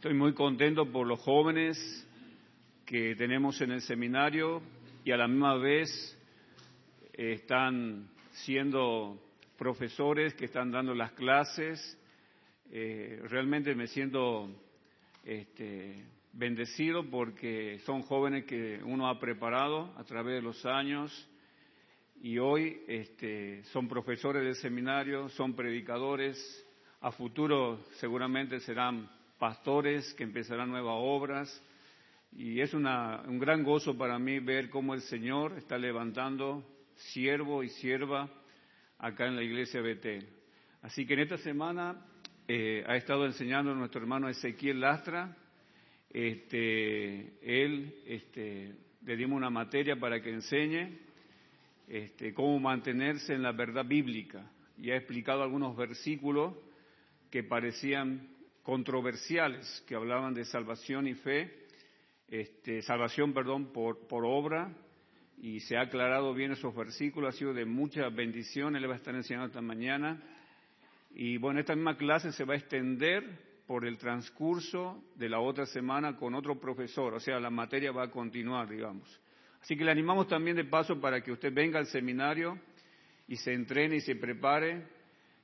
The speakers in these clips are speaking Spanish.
Estoy muy contento por los jóvenes que tenemos en el seminario y a la misma vez están siendo profesores que están dando las clases. Eh, realmente me siento este, bendecido porque son jóvenes que uno ha preparado a través de los años y hoy este, son profesores del seminario, son predicadores, a futuro seguramente serán pastores que empezarán nuevas obras y es un gran gozo para mí ver cómo el Señor está levantando siervo y sierva acá en la iglesia Betel. Así que en esta semana eh, ha estado enseñando nuestro hermano Ezequiel Lastra. Este, él este, le dimos una materia para que enseñe este, cómo mantenerse en la verdad bíblica y ha explicado algunos versículos que parecían controversiales, que hablaban de salvación y fe, este, salvación, perdón, por, por obra, y se ha aclarado bien esos versículos, ha sido de mucha bendición, él va a estar enseñando esta mañana. Y bueno, esta misma clase se va a extender por el transcurso de la otra semana con otro profesor, o sea, la materia va a continuar, digamos. Así que le animamos también de paso para que usted venga al seminario y se entrene y se prepare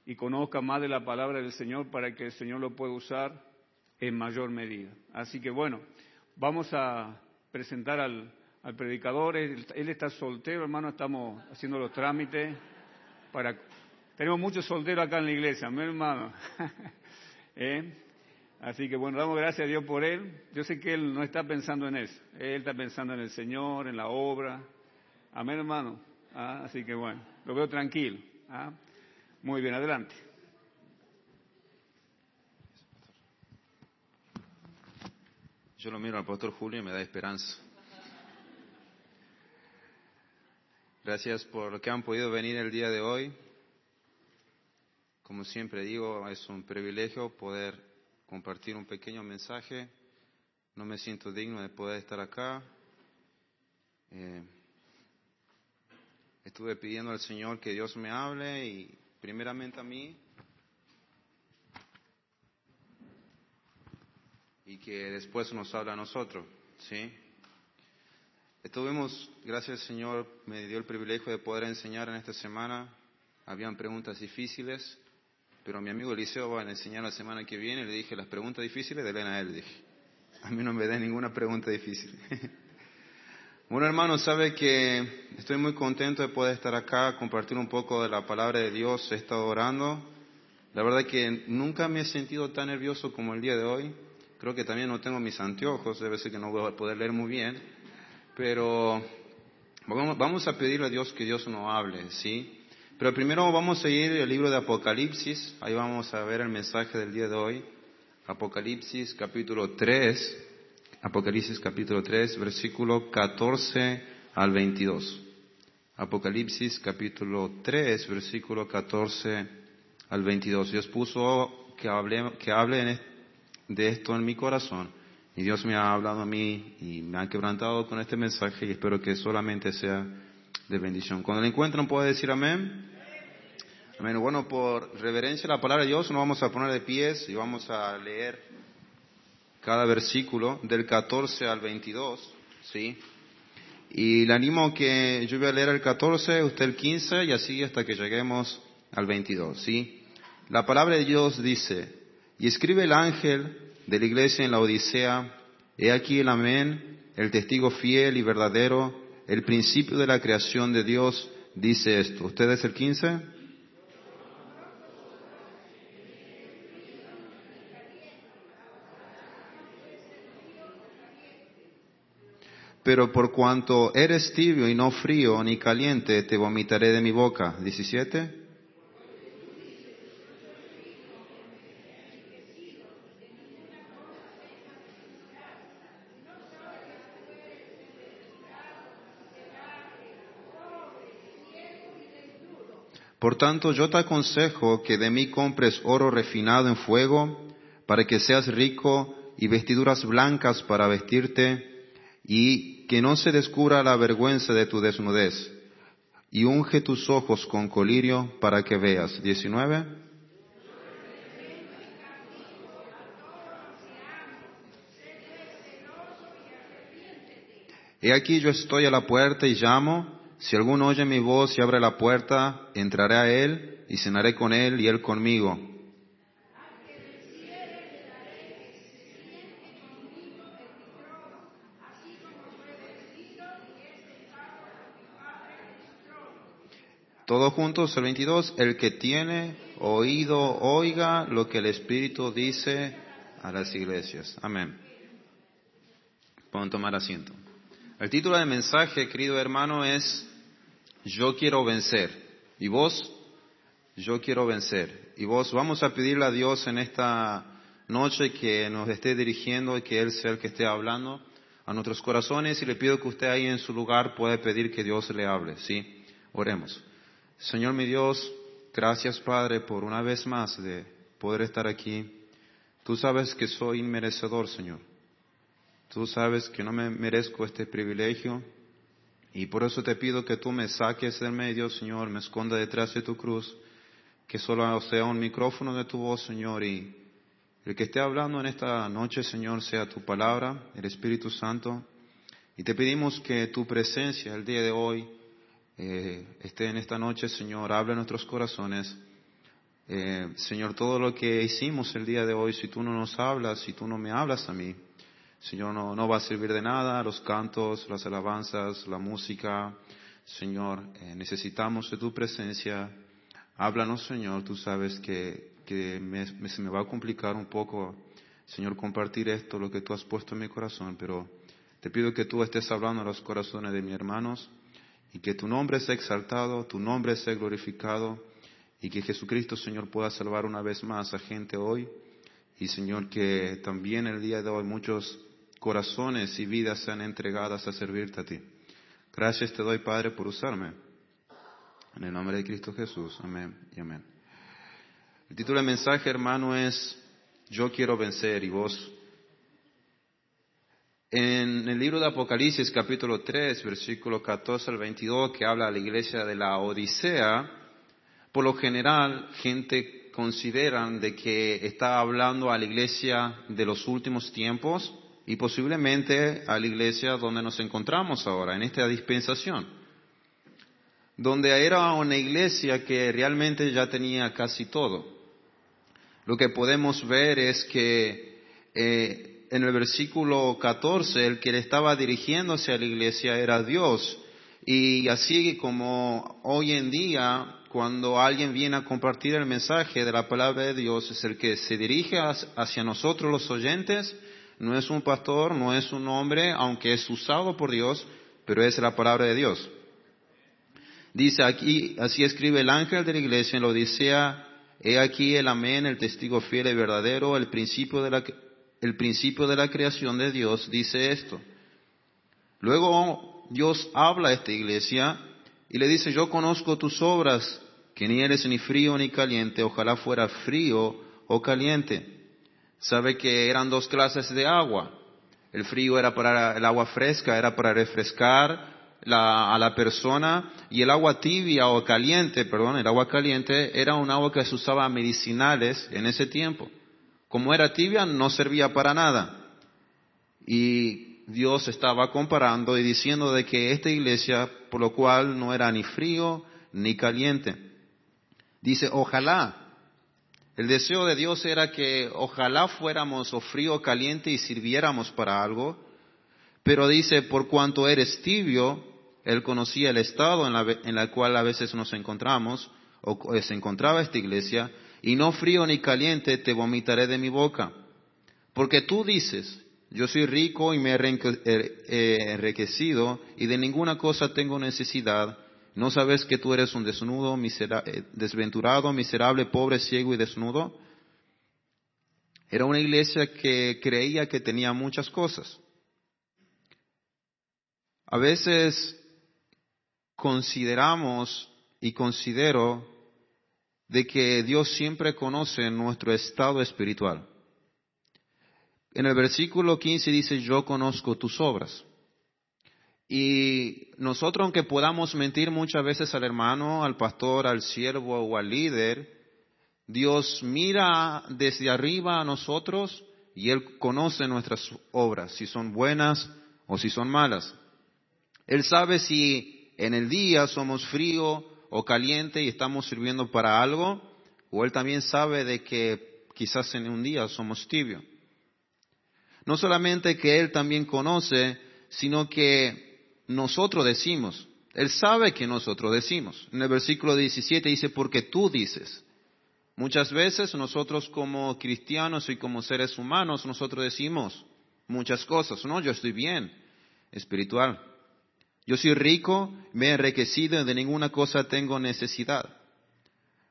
y conozca más de la palabra del Señor para que el Señor lo pueda usar en mayor medida. Así que bueno, vamos a presentar al, predicador. Él, está soltero, hermano, estamos haciendo los trámites para... Tenemos muchos solteros acá en la iglesia, mi hermano. ¿Eh? Así que bueno, damos gracias a Dios por él. Yo sé que él no está pensando en eso. Él está pensando en el Señor, en la obra. Amén, hermano. Ah, así que bueno, lo veo tranquilo. ¿ah? Muy bien, adelante. Yo lo miro al pastor Julio y me da esperanza. Gracias por que han podido venir el día de hoy. Como siempre digo, es un privilegio poder compartir un pequeño mensaje. No me siento digno de poder estar acá. Eh, estuve pidiendo al Señor que Dios me hable y primeramente a mí y que después nos habla a nosotros, ¿sí? Estuvimos, gracias al Señor, me dio el privilegio de poder enseñar en esta semana. Habían preguntas difíciles, pero mi amigo Eliseo va a enseñar la semana que viene. Le dije, las preguntas difíciles de Elena a él, dije. A mí no me dé ninguna pregunta difícil. bueno, hermano, sabe que estoy muy contento de poder estar acá, compartir un poco de la palabra de Dios. He estado orando. La verdad que nunca me he sentido tan nervioso como el día de hoy. Creo que también no tengo mis anteojos, debe ser que no voy a poder leer muy bien. Pero vamos a pedirle a Dios que Dios nos hable, ¿sí? Pero primero vamos a ir al libro de Apocalipsis, ahí vamos a ver el mensaje del día de hoy. Apocalipsis capítulo 3, Apocalipsis capítulo 3, versículo 14 al 22. Apocalipsis capítulo 3, versículo 14 al 22. Dios puso que hable, que hable de esto en mi corazón y Dios me ha hablado a mí y me ha quebrantado con este mensaje y espero que solamente sea de bendición. Cuando lo encuentran puede decir amén. Amén. Bueno, por reverencia a la palabra de Dios nos vamos a poner de pies y vamos a leer cada versículo del 14 al 22, ¿sí? Y le animo que yo voy a leer el 14, usted el 15 y así hasta que lleguemos al 22, ¿sí? La palabra de Dios dice, y escribe el ángel de la iglesia en la Odisea, he aquí el amén, el testigo fiel y verdadero, el principio de la creación de Dios dice esto. ¿Usted es el 15? Pero por cuanto eres tibio y no frío ni caliente, te vomitaré de mi boca. 17. Por tanto, yo te aconsejo que de mí compres oro refinado en fuego, para que seas rico, y vestiduras blancas para vestirte, y que no se descubra la vergüenza de tu desnudez, y unge tus ojos con colirio para que veas. 19. He aquí yo estoy a la puerta y llamo, si alguno oye mi voz y abre la puerta, entraré a él y cenaré con él y él conmigo. Todos juntos, el 22, el que tiene oído, oiga lo que el Espíritu dice a las iglesias. Amén. Pueden tomar asiento. El título del mensaje, querido hermano, es Yo quiero vencer. ¿Y vos? Yo quiero vencer. Y vos, vamos a pedirle a Dios en esta noche que nos esté dirigiendo y que Él sea el que esté hablando a nuestros corazones y le pido que usted ahí en su lugar pueda pedir que Dios le hable. ¿Sí? Oremos. Señor mi Dios, gracias Padre por una vez más de poder estar aquí. Tú sabes que soy inmerecedor, Señor. Tú sabes que no me merezco este privilegio y por eso te pido que tú me saques del medio, Señor, me esconda detrás de tu cruz, que solo sea un micrófono de tu voz, Señor, y el que esté hablando en esta noche, Señor, sea tu palabra, el Espíritu Santo. Y te pedimos que tu presencia el día de hoy eh, esté en esta noche, Señor, hable en nuestros corazones. Eh, Señor, todo lo que hicimos el día de hoy, si tú no nos hablas, si tú no me hablas a mí, Señor, no, no va a servir de nada los cantos, las alabanzas, la música. Señor, eh, necesitamos de tu presencia. Háblanos, Señor. Tú sabes que, que me, se me va a complicar un poco, Señor, compartir esto, lo que tú has puesto en mi corazón, pero te pido que tú estés hablando a los corazones de mis hermanos y que tu nombre sea exaltado, tu nombre sea glorificado y que Jesucristo, Señor, pueda salvar una vez más a gente hoy. Y Señor, que también el día de hoy muchos corazones y vidas sean entregadas a servirte a ti. Gracias te doy, Padre, por usarme. En el nombre de Cristo Jesús. Amén y amén. El título del mensaje, hermano, es Yo quiero vencer y vos en el libro de Apocalipsis capítulo 3, versículo 14 al 22, que habla de la iglesia de la Odisea, por lo general gente considera de que está hablando a la iglesia de los últimos tiempos y posiblemente a la iglesia donde nos encontramos ahora, en esta dispensación, donde era una iglesia que realmente ya tenía casi todo. Lo que podemos ver es que eh, en el versículo 14, el que le estaba dirigiéndose a la iglesia era Dios. Y así como hoy en día, cuando alguien viene a compartir el mensaje de la palabra de Dios, es el que se dirige hacia nosotros los oyentes, no es un pastor, no es un hombre, aunque es usado por Dios, pero es la palabra de Dios. Dice aquí, así escribe el ángel de la iglesia en la Odisea, he aquí el amén, el testigo fiel y verdadero, el principio de la el principio de la creación de Dios dice esto. Luego Dios habla a esta iglesia y le dice, yo conozco tus obras, que ni eres ni frío ni caliente, ojalá fuera frío o caliente. Sabe que eran dos clases de agua. El frío era para el agua fresca, era para refrescar a la persona, y el agua tibia o caliente, perdón, el agua caliente era un agua que se usaba medicinales en ese tiempo. Como era tibia, no servía para nada. Y Dios estaba comparando y diciendo de que esta iglesia, por lo cual no era ni frío ni caliente. Dice, ojalá. El deseo de Dios era que ojalá fuéramos o frío o caliente y sirviéramos para algo. Pero dice, por cuanto eres tibio, Él conocía el estado en la, en la cual a veces nos encontramos, o se encontraba esta iglesia, y no frío ni caliente te vomitaré de mi boca. Porque tú dices, yo soy rico y me he enriquecido y de ninguna cosa tengo necesidad. ¿No sabes que tú eres un desnudo, eh, desventurado, miserable, pobre, ciego y desnudo? Era una iglesia que creía que tenía muchas cosas. A veces consideramos y considero de que Dios siempre conoce nuestro estado espiritual. En el versículo 15 dice, yo conozco tus obras. Y nosotros, aunque podamos mentir muchas veces al hermano, al pastor, al siervo o al líder, Dios mira desde arriba a nosotros y Él conoce nuestras obras, si son buenas o si son malas. Él sabe si en el día somos frío o caliente y estamos sirviendo para algo, o Él también sabe de que quizás en un día somos tibio. No solamente que Él también conoce, sino que nosotros decimos. Él sabe que nosotros decimos. En el versículo 17 dice, porque tú dices. Muchas veces nosotros como cristianos y como seres humanos, nosotros decimos muchas cosas. No, yo estoy bien, espiritual. Yo soy rico, me he enriquecido y de ninguna cosa tengo necesidad.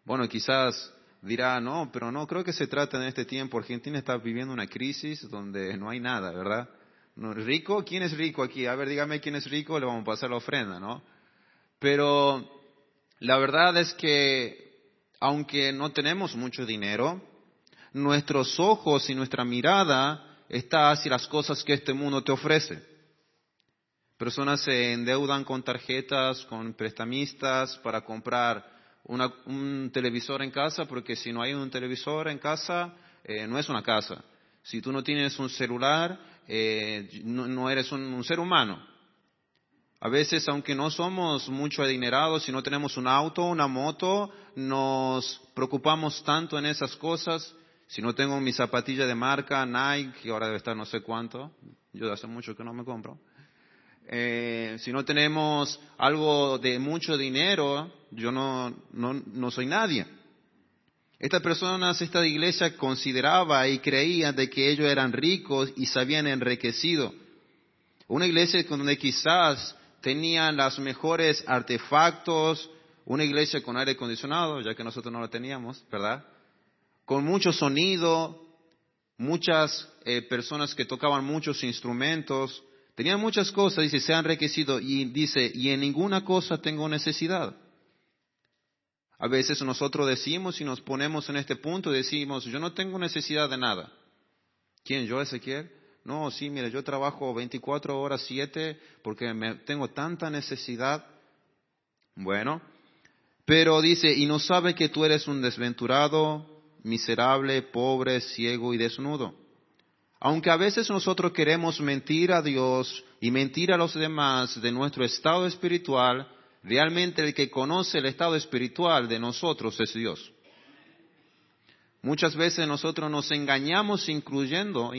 Bueno, quizás dirá, no, pero no creo que se trata en este tiempo. Argentina está viviendo una crisis donde no hay nada, ¿verdad? ¿Rico? ¿Quién es rico aquí? A ver, dígame quién es rico, le vamos a pasar la ofrenda, ¿no? Pero la verdad es que, aunque no tenemos mucho dinero, nuestros ojos y nuestra mirada está hacia las cosas que este mundo te ofrece. Personas se endeudan con tarjetas, con prestamistas para comprar un televisor en casa, porque si no hay un televisor en casa, eh, no es una casa. Si tú no tienes un celular, eh, no, eres un, ser humano. A veces, aunque no somos mucho adinerados, si no tenemos un auto, una moto, nos preocupamos tanto en esas cosas. Si no tengo mi zapatilla de marca, Nike, que ahora debe estar no sé cuánto, yo hace mucho que no me compro. Eh, si no tenemos algo de mucho dinero, yo no, no, no soy nadie. Estas personas, esta iglesia consideraba y creía de que ellos eran ricos y se habían enriquecido. Una iglesia donde quizás tenían los mejores artefactos, una iglesia con aire acondicionado, ya que nosotros no lo teníamos, ¿verdad? Con mucho sonido, muchas eh, personas que tocaban muchos instrumentos, tenían muchas cosas, dice, se han enriquecido y dice, y en ninguna cosa tengo necesidad. A veces nosotros decimos y nos ponemos en este punto decimos, yo no tengo necesidad de nada. ¿Quién? ¿Yo, Ezequiel? No, sí, mire, yo trabajo 24 horas, 7, porque me, tengo tanta necesidad. Bueno, pero dice, y no sabe que tú eres un desventurado, miserable, pobre, ciego y desnudo. Aunque a veces nosotros queremos mentir a Dios y mentir a los demás de nuestro estado espiritual, Realmente el que conoce el estado espiritual de nosotros es Dios. Muchas veces nosotros nos engañamos incluyendo,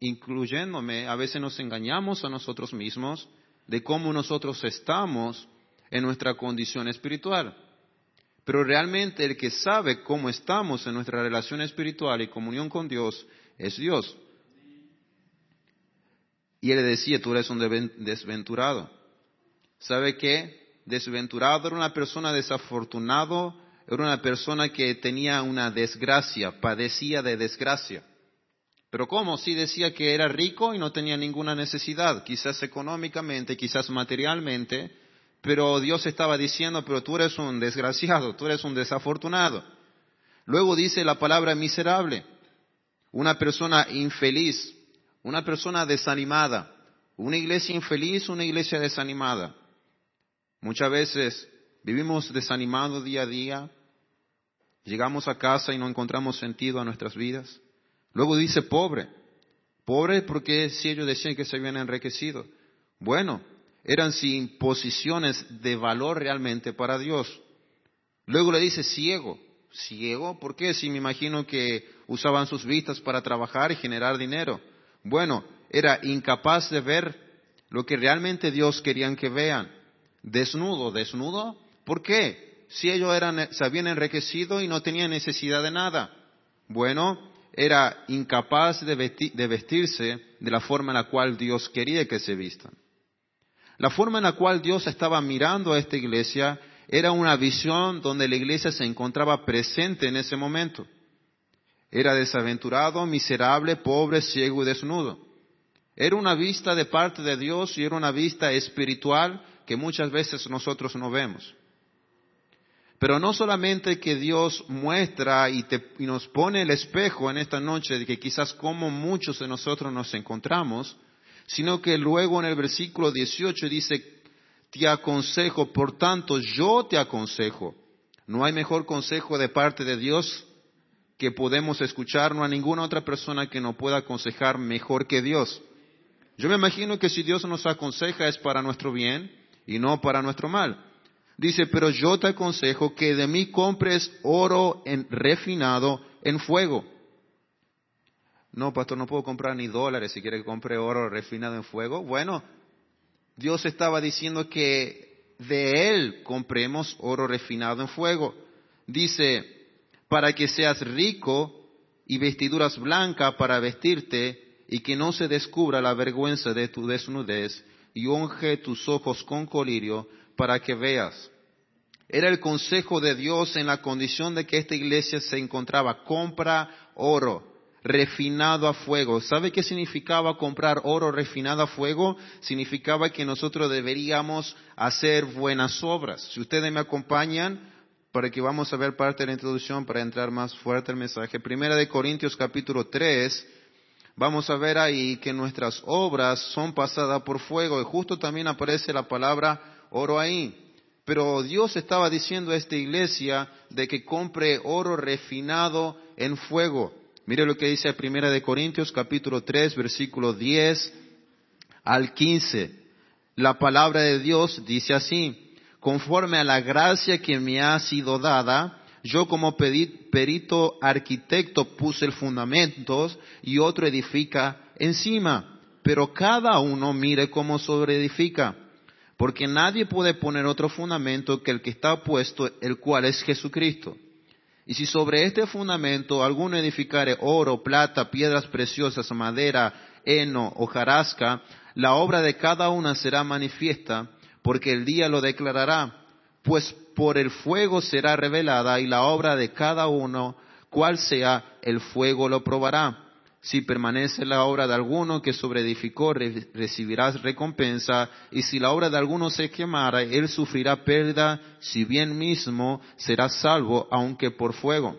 incluyéndome, a veces nos engañamos a nosotros mismos de cómo nosotros estamos en nuestra condición espiritual. Pero realmente el que sabe cómo estamos en nuestra relación espiritual y comunión con Dios es Dios. Y él le decía, tú eres un desventurado. ¿Sabe qué? desventurado, era una persona desafortunado, era una persona que tenía una desgracia, padecía de desgracia. Pero ¿cómo? Si decía que era rico y no tenía ninguna necesidad, quizás económicamente, quizás materialmente, pero Dios estaba diciendo, pero tú eres un desgraciado, tú eres un desafortunado. Luego dice la palabra miserable, una persona infeliz, una persona desanimada, una iglesia infeliz, una iglesia desanimada. Muchas veces vivimos desanimados día a día, llegamos a casa y no encontramos sentido a nuestras vidas. Luego dice pobre. Pobre porque si ellos decían que se habían enriquecido. Bueno, eran sin posiciones de valor realmente para Dios. Luego le dice ciego. Ciego, ¿por qué? Si me imagino que usaban sus vistas para trabajar y generar dinero. Bueno, era incapaz de ver lo que realmente Dios querían que vean desnudo, desnudo. ¿Por qué? Si ellos eran, se habían enriquecido y no tenían necesidad de nada. Bueno, era incapaz de, de vestirse de la forma en la cual Dios quería que se vistan. La forma en la cual Dios estaba mirando a esta iglesia era una visión donde la iglesia se encontraba presente en ese momento. Era desaventurado, miserable, pobre, ciego y desnudo. Era una vista de parte de Dios y era una vista espiritual que muchas veces nosotros no vemos. Pero no solamente que Dios muestra y, nos pone el espejo en esta noche de que quizás como muchos de nosotros nos encontramos, sino que luego en el versículo 18 dice, te aconsejo, por tanto yo te aconsejo. No hay mejor consejo de parte de Dios que podemos escuchar, no hay ninguna otra persona que nos pueda aconsejar mejor que Dios. Yo me imagino que si Dios nos aconseja es para nuestro bien y no para nuestro mal. Dice, pero yo te aconsejo que de mí compres oro en, refinado en fuego. No, pastor, no puedo comprar ni dólares si quiere que compre oro refinado en fuego. Bueno, Dios estaba diciendo que de Él compremos oro refinado en fuego. Dice, para que seas rico y vestiduras blancas para vestirte y que no se descubra la vergüenza de tu desnudez y unge tus ojos con colirio para que veas. Era el consejo de Dios en la condición de que esta iglesia se encontraba. Compra oro refinado a fuego. ¿Sabe qué significaba comprar oro refinado a fuego? Significaba que nosotros deberíamos hacer buenas obras. Si ustedes me acompañan, para que vamos a ver parte de la introducción para entrar más fuerte el mensaje. Primera de Corintios capítulo 3, vamos a ver ahí que nuestras obras son pasadas por fuego y justo también aparece la palabra oro ahí. Pero Dios estaba diciendo a esta iglesia de que compre oro refinado en fuego. Mire lo que dice Primera de Corintios capítulo 3 versículo 10 al 15. La palabra de Dios dice así, conforme a la gracia que me ha sido dada, yo como perito arquitecto puse el fundamento y otro edifica encima, pero cada uno mire cómo sobreedifica, porque nadie puede poner otro fundamento que el que está puesto, el cual es Jesucristo. Y si sobre este fundamento alguno edificare oro, plata, piedras preciosas, madera, heno, hojarasca, la obra de cada una será manifiesta, porque el día lo declarará, pues por el fuego será revelada y la obra de cada uno, cual sea el fuego lo probará. Si permanece la obra de alguno que sobreedificó, recibirás recompensa, y si la obra de alguno se quemara, él sufrirá pérdida, si bien mismo será salvo, aunque por fuego.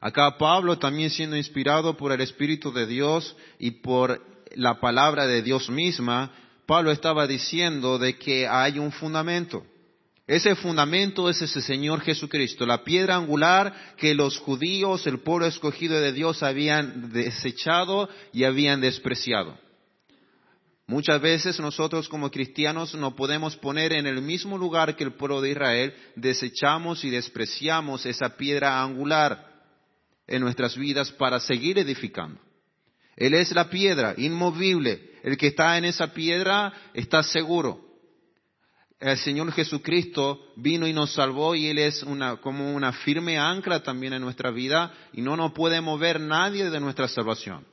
Acá Pablo, también siendo inspirado por el Espíritu de Dios y por la palabra de Dios misma, Pablo estaba diciendo de que hay un fundamento. Ese fundamento es ese Señor Jesucristo, la piedra angular que los judíos, el pueblo escogido de Dios, habían desechado y habían despreciado. Muchas veces nosotros como cristianos no podemos poner en el mismo lugar que el pueblo de Israel, desechamos y despreciamos esa piedra angular en nuestras vidas para seguir edificando. Él es la piedra inmovible, el que está en esa piedra está seguro. El Señor Jesucristo vino y nos salvó y Él es una, como una firme ancla también en nuestra vida y no nos puede mover nadie de nuestra salvación.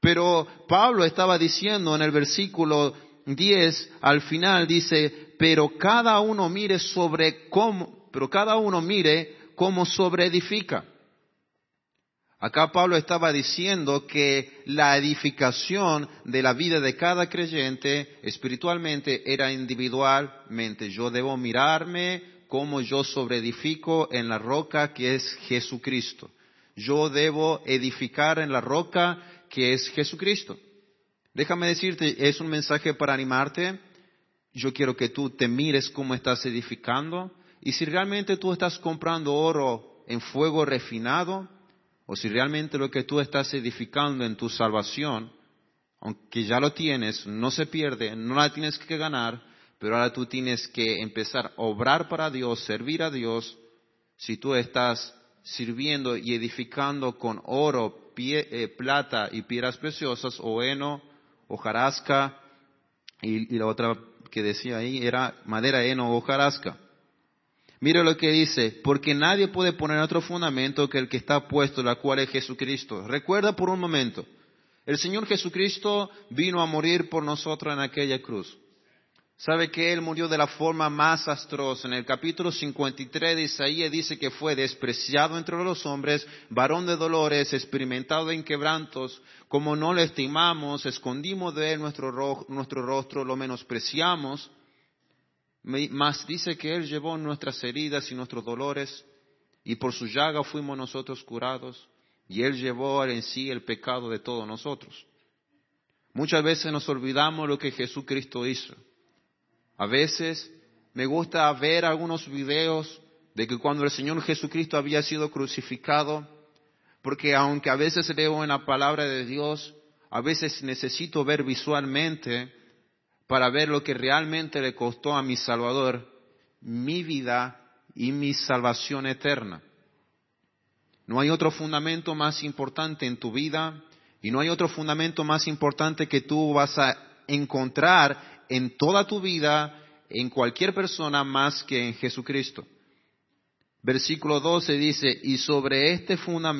Pero Pablo estaba diciendo en el versículo 10 al final dice, pero cada uno mire sobre cómo, pero cada uno mire cómo sobreedifica. Acá Pablo estaba diciendo que la edificación de la vida de cada creyente espiritualmente era individualmente. Yo debo mirarme como yo sobreedifico en la roca que es Jesucristo. Yo debo edificar en la roca que es Jesucristo. Déjame decirte, es un mensaje para animarte. Yo quiero que tú te mires cómo estás edificando y si realmente tú estás comprando oro en fuego refinado, o si realmente lo que tú estás edificando en tu salvación, aunque ya lo tienes, no se pierde, no la tienes que ganar, pero ahora tú tienes que empezar a obrar para Dios, servir a Dios, si tú estás sirviendo y edificando con oro, eh, plata y piedras preciosas, o heno, hojarasca, y, y la otra que decía ahí era madera, heno, hojarasca. Mire lo que dice, porque nadie puede poner otro fundamento que el que está puesto, la cual es Jesucristo. Recuerda por un momento, el Señor Jesucristo vino a morir por nosotros en aquella cruz. Sabe que Él murió de la forma más astrosa. En el capítulo 53 de Isaías dice que fue despreciado entre los hombres, varón de dolores, experimentado en quebrantos. Como no le estimamos, escondimos de Él nuestro, nuestro rostro, lo menospreciamos. Mas dice que Él llevó nuestras heridas y nuestros dolores, y por su llaga fuimos nosotros curados, y Él llevó en sí el pecado de todos nosotros. Muchas veces nos olvidamos lo que Jesucristo hizo. A veces me gusta ver algunos videos de que cuando el Señor Jesucristo había sido crucificado, porque aunque a veces leo en la palabra de Dios a veces necesito ver visualmente para ver lo que realmente le costó a mi Salvador mi vida y mi salvación eterna. No hay otro fundamento más importante en tu vida y no hay otro fundamento más importante que tú vas a encontrar en toda tu vida, en cualquier persona más que en Jesucristo. Versículo 12 dice, y, sobre este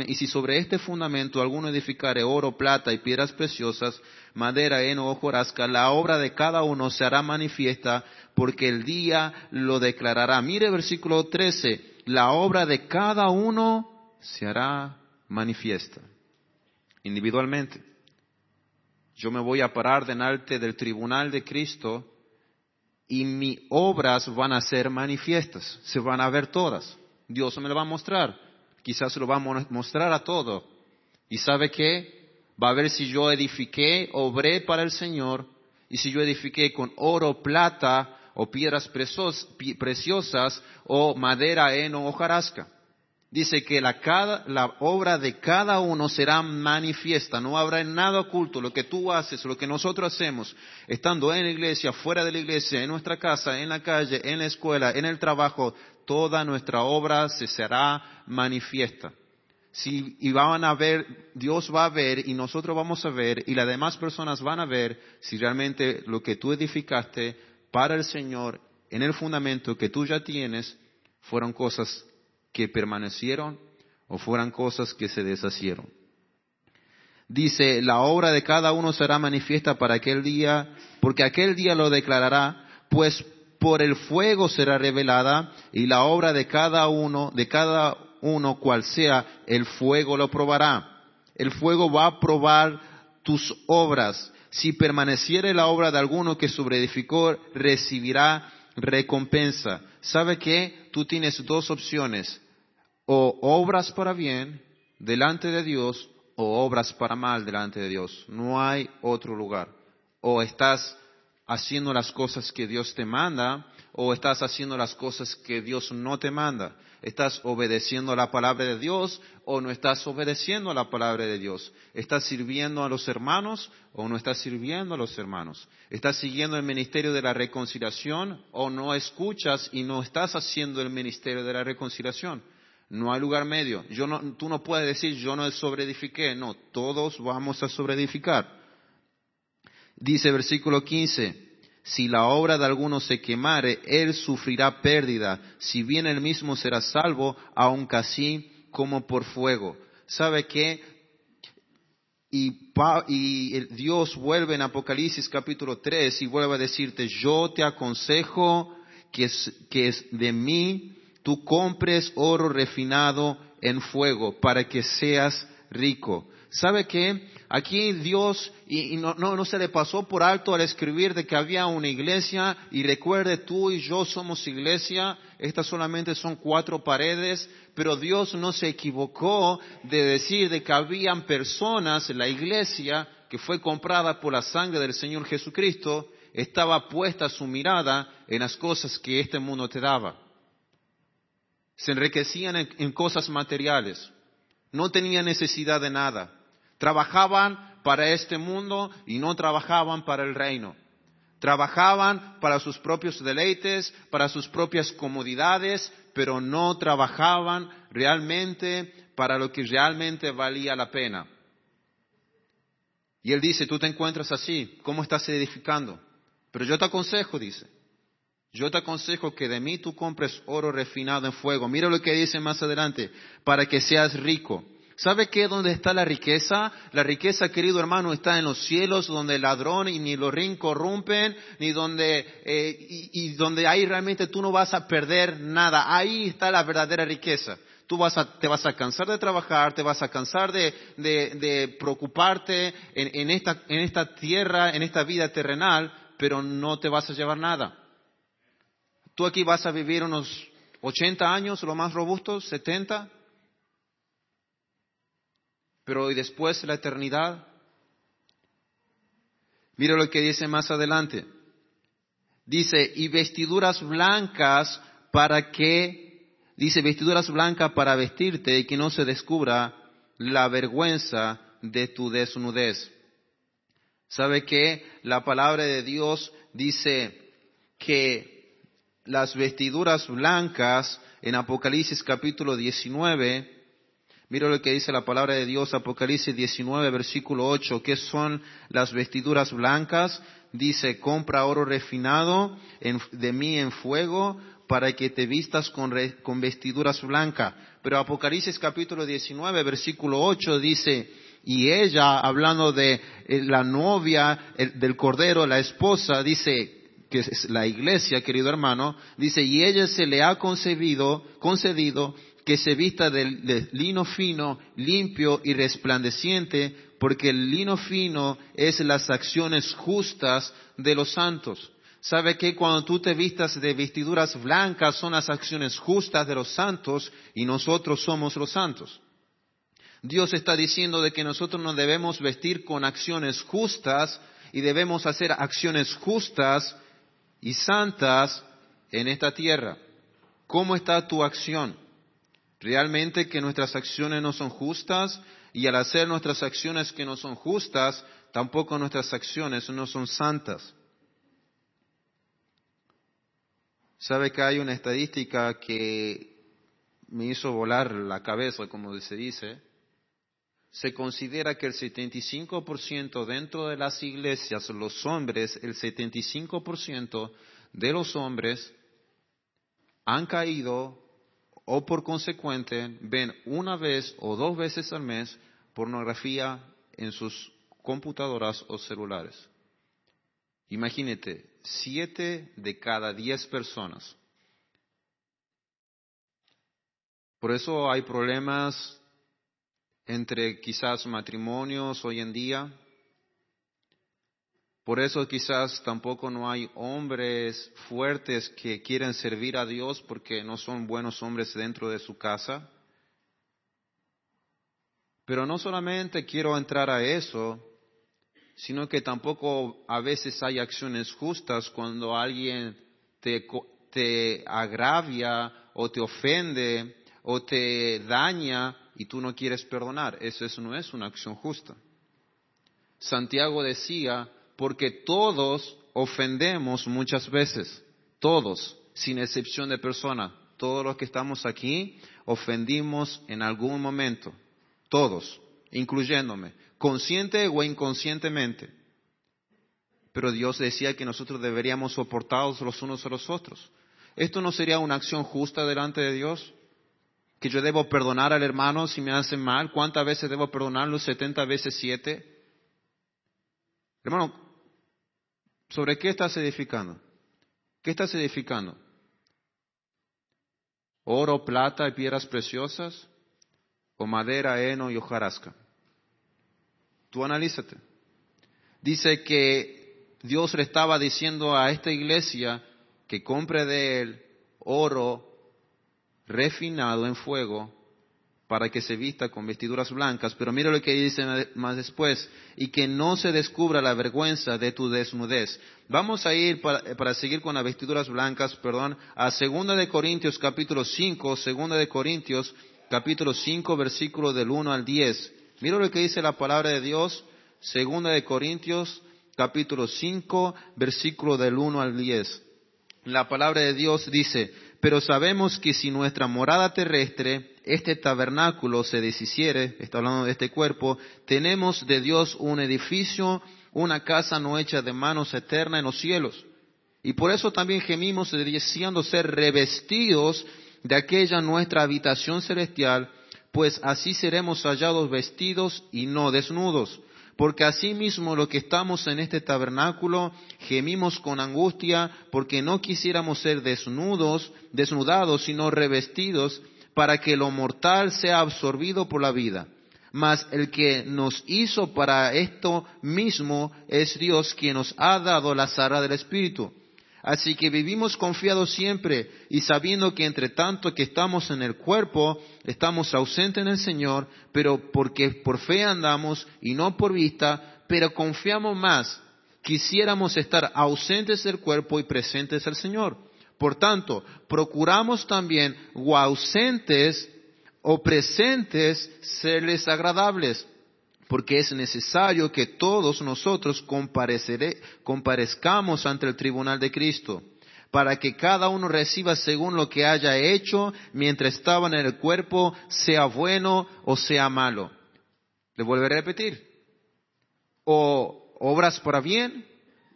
y si sobre este fundamento alguno edificare oro, plata y piedras preciosas, madera, heno o hojarasca, la obra de cada uno se hará manifiesta, porque el día lo declarará. Mire versículo 13, la obra de cada uno se hará manifiesta, individualmente. Yo me voy a parar delante del tribunal de Cristo y mis obras van a ser manifiestas, se van a ver todas. Dios me lo va a mostrar. Quizás lo va a mostrar a todo. ¿Y sabe qué? Va a ver si yo edifiqué, obré para el Señor, y si yo edifiqué con oro, plata, o piedras preciosas, o madera, heno o dice que la, la, obra de cada uno será manifiesta, no habrá nada oculto. Lo que tú haces, lo que nosotros hacemos, estando en la iglesia, fuera de la iglesia, en nuestra casa, en la calle, en la escuela, en el trabajo, toda nuestra obra se será manifiesta. Si, y van a ver, Dios va a ver y nosotros vamos a ver y las demás personas van a ver si realmente lo que tú edificaste para el Señor en el fundamento que tú ya tienes fueron cosas que permanecieron o fueran cosas que se deshacieron. Dice, la obra de cada uno será manifiesta para aquel día, porque aquel día lo declarará, pues por el fuego será revelada y la obra de cada uno, de cada uno cual sea, el fuego lo probará. El fuego va a probar tus obras. Si permaneciere la obra de alguno que sobreedificó, recibirá recompensa. ¿Sabe qué? Tú tienes dos opciones o obras para bien delante de Dios o obras para mal delante de Dios. No hay otro lugar. O estás haciendo las cosas que Dios te manda o estás haciendo las cosas que Dios no te manda. ¿Estás obedeciendo la palabra de Dios o no estás obedeciendo la palabra de Dios? ¿Estás sirviendo a los hermanos o no estás sirviendo a los hermanos? ¿Estás siguiendo el ministerio de la reconciliación o no escuchas y no estás haciendo el ministerio de la reconciliación? No hay lugar medio. Yo no, tú no puedes decir yo no sobreedifiqué. No, todos vamos a sobreedificar. Dice versículo 15, si la obra de alguno se quemare, él sufrirá pérdida, si bien él mismo será salvo, aunque así como por fuego. ¿Sabe qué? Y, y Dios vuelve en Apocalipsis capítulo 3 y vuelve a decirte, yo te aconsejo que que de mí tú compres oro refinado en fuego para que seas rico. ¿Sabe qué? Aquí Dios, y, no, no, se le pasó por alto al escribir de que había una iglesia, y recuerde tú y yo somos iglesia, estas solamente son cuatro paredes, pero Dios no se equivocó de decir de que habían personas en la iglesia que fue comprada por la sangre del Señor Jesucristo, estaba puesta su mirada en las cosas que este mundo te daba. Se enriquecían en, cosas materiales, no tenían necesidad de nada, trabajaban para este mundo y no trabajaban para el reino. Trabajaban para sus propios deleites, para sus propias comodidades, pero no trabajaban realmente para lo que realmente valía la pena. Y él dice, tú te encuentras así, ¿cómo estás edificando? Pero yo te aconsejo, dice, yo te aconsejo que de mí tú compres oro refinado en fuego. Mira lo que dice más adelante, para que seas rico. ¿Sabe qué? ¿Dónde está la riqueza? La riqueza, querido hermano, está en los cielos, donde el ladrón y ni los rin corrompen, ni donde, eh, y, donde ahí realmente tú no vas a perder nada. Ahí está la verdadera riqueza. Tú vas a, te vas a cansar de trabajar, te vas a cansar de, de, preocuparte en, esta, en esta tierra, en esta vida terrenal, pero no te vas a llevar nada. Tú aquí vas a vivir unos 80 años, lo más robusto, 70. Pero y después la eternidad. Mira lo que dice más adelante. Dice, y vestiduras blancas para que, dice, vestiduras blancas para vestirte y que no se descubra la vergüenza de tu desnudez. ¿Sabe que la palabra de Dios dice que las vestiduras blancas en Apocalipsis capítulo 19, mira lo que dice la palabra de Dios, Apocalipsis 19, versículo 8, ¿qué son las vestiduras blancas? Dice, compra oro refinado de mí en fuego para que te vistas con, con vestiduras blancas. Pero Apocalipsis capítulo 19, versículo 8 dice, y ella, hablando de eh, la novia del Cordero, la esposa, dice, que es la iglesia, querido hermano, dice, y ella se le ha concebido, concedido que se vista de, lino fino, limpio y resplandeciente, porque el lino fino es las acciones justas de los santos. ¿Sabe que cuando tú te vistas de vestiduras blancas son las acciones justas de los santos y nosotros somos los santos? Dios está diciendo de que nosotros nos debemos vestir con acciones justas y debemos hacer acciones justas y santas en esta tierra. ¿Cómo está tu acción? ¿Realmente que nuestras acciones no son justas? Y al hacer nuestras acciones que no son justas, tampoco nuestras acciones no son santas. ¿Sabe que hay una estadística que me hizo volar la cabeza, como se dice? se considera que el 75% dentro de las iglesias, los hombres, el 75% de los hombres han caído o por consecuente ven una vez o dos veces al mes pornografía en sus computadoras o celulares. Imagínate, siete de cada diez personas. Por eso hay problemas entre quizás matrimonios hoy en día. Por eso quizás tampoco no hay hombres fuertes que quieren servir a Dios porque no son buenos hombres dentro de su casa. Pero no solamente quiero entrar a eso, sino que tampoco a veces hay acciones justas cuando alguien te, te agravia o te ofende o te daña y tú no quieres perdonar. Eso, no es una acción justa. Santiago decía, porque todos ofendemos muchas veces, todos, sin excepción de persona, todos los que estamos aquí ofendimos en algún momento, todos, incluyéndome, consciente o inconscientemente. Pero Dios decía que nosotros deberíamos soportarnos los unos a los otros. ¿Esto no sería una acción justa delante de Dios? que yo debo perdonar al hermano si me hacen mal. ¿Cuántas veces debo perdonarlo? 70 veces 7. Hermano, ¿sobre qué estás edificando? ¿Qué estás edificando? ¿Oro, plata y piedras preciosas? ¿O madera, heno y hojarasca? Tú analízate. Dice que Dios le estaba diciendo a esta iglesia que compre de él oro, refinado en fuego para que se vista con vestiduras blancas, pero mira lo que dice más después, y que no se descubra la vergüenza de tu desnudez. Vamos a ir para, seguir con las vestiduras blancas, perdón, a Segunda de Corintios capítulo 5, Segunda de Corintios capítulo 5 versículo del 1 al 10. Mira lo que dice la palabra de Dios, Segunda de Corintios capítulo 5 versículo del 1 al 10. La palabra de Dios dice, pero sabemos que si nuestra morada terrestre, este tabernáculo se deshiciere, está hablando de este cuerpo, tenemos de Dios un edificio, una casa no hecha de manos eterna en los cielos. Y por eso también gemimos deseando ser revestidos de aquella nuestra habitación celestial, pues así seremos hallados vestidos y no desnudos porque asimismo lo que estamos en este tabernáculo gemimos con angustia porque no quisiéramos ser desnudos, desnudados, sino revestidos para que lo mortal sea absorbido por la vida. Mas el que nos hizo para esto mismo es Dios quien nos ha dado la sara del Espíritu. Así que vivimos confiados siempre y sabiendo que entre tanto que estamos en el cuerpo, estamos ausentes en el Señor, pero porque por fe andamos y no por vista, pero confiamos más. Quisiéramos estar ausentes del cuerpo y presentes al Señor. Por tanto, procuramos también o ausentes o presentes serles agradables porque es necesario que todos nosotros comparezcamos ante el tribunal de Cristo, para que cada uno reciba según lo que haya hecho mientras estaba en el cuerpo, sea bueno o sea malo. Le volveré a repetir. O obras para bien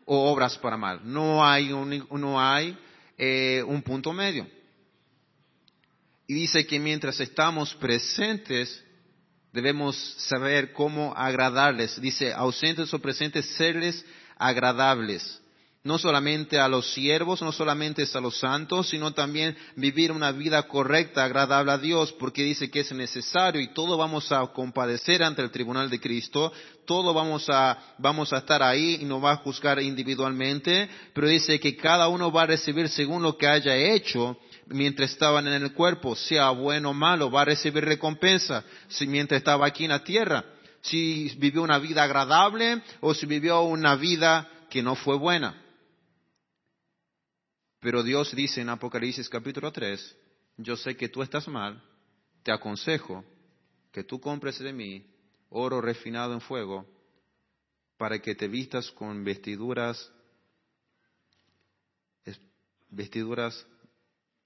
o obras para mal. No hay un, no hay, eh, un punto medio. Y dice que mientras estamos presentes, debemos saber cómo agradarles. Dice, ausentes o presentes, serles agradables. No solamente a los siervos, no solamente a los santos, sino también vivir una vida correcta, agradable a Dios, porque dice que es necesario y todo vamos a compadecer ante el tribunal de Cristo, todo vamos a, vamos a estar ahí y nos va a juzgar individualmente, pero dice que cada uno va a recibir según lo que haya hecho mientras estaban en el cuerpo, sea bueno o malo, va a recibir recompensa si mientras estaba aquí en la tierra. Si vivió una vida agradable o si vivió una vida que no fue buena. Pero Dios dice en Apocalipsis capítulo 3, yo sé que tú estás mal, te aconsejo que tú compres de mí oro refinado en fuego para que te vistas con vestiduras vestiduras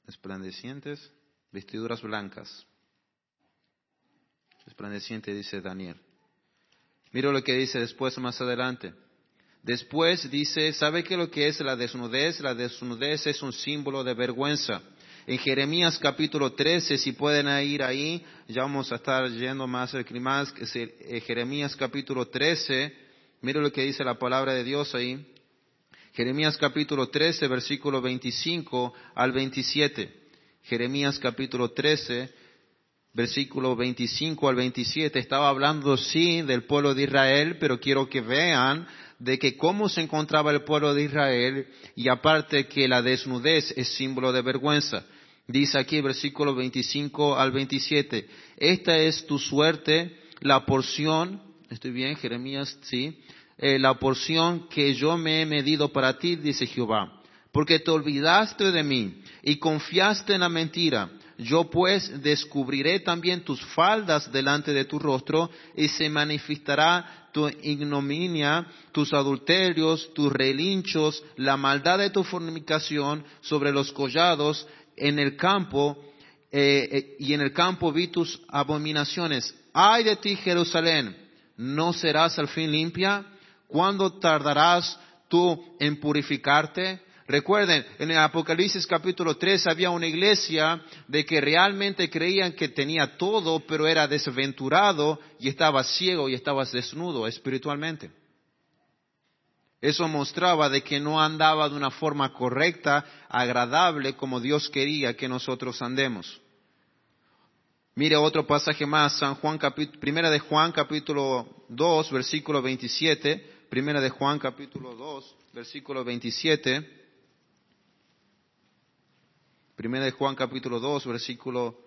esplandecientes, vestiduras blancas. Esplandeciente, dice Daniel. Mira lo que dice después más adelante. Después dice, ¿sabe qué lo que es la desnudez? La desnudez es un símbolo de vergüenza. En Jeremías capítulo 13, si pueden ir ahí, ya vamos a estar yendo más al clima, eh, Jeremías capítulo 13, mire lo que dice la palabra de Dios ahí. Jeremías capítulo 13, versículo 25 al 27. Jeremías capítulo 13, versículo 25 al 27. Estaba hablando, sí, del pueblo de Israel, pero quiero que vean de que cómo se encontraba el pueblo de Israel y aparte que la desnudez es símbolo de vergüenza. Dice aquí versículo 25 al 27, esta es tu suerte, la porción, estoy bien, Jeremías, sí, eh, la porción que yo me he medido para ti, dice Jehová, porque te olvidaste de mí y confiaste en la mentira. Yo pues descubriré también tus faldas delante de tu rostro y se manifestará tu ignominia, tus adulterios, tus relinchos, la maldad de tu fornicación sobre los collados en el campo eh, eh, y en el campo vi tus abominaciones. Ay de ti Jerusalén, ¿no serás al fin limpia? ¿Cuándo tardarás tú en purificarte? Recuerden, en el Apocalipsis capítulo 3 había una iglesia de que realmente creían que tenía todo, pero era desventurado y estaba ciego y estaba desnudo espiritualmente. Eso mostraba de que no andaba de una forma correcta, agradable, como Dios quería que nosotros andemos. Mire otro pasaje más, San Juan primera de Juan capítulo 2, versículo 27. Primera de Juan capítulo 2, versículo 27. Primera de Juan capítulo 2, versículo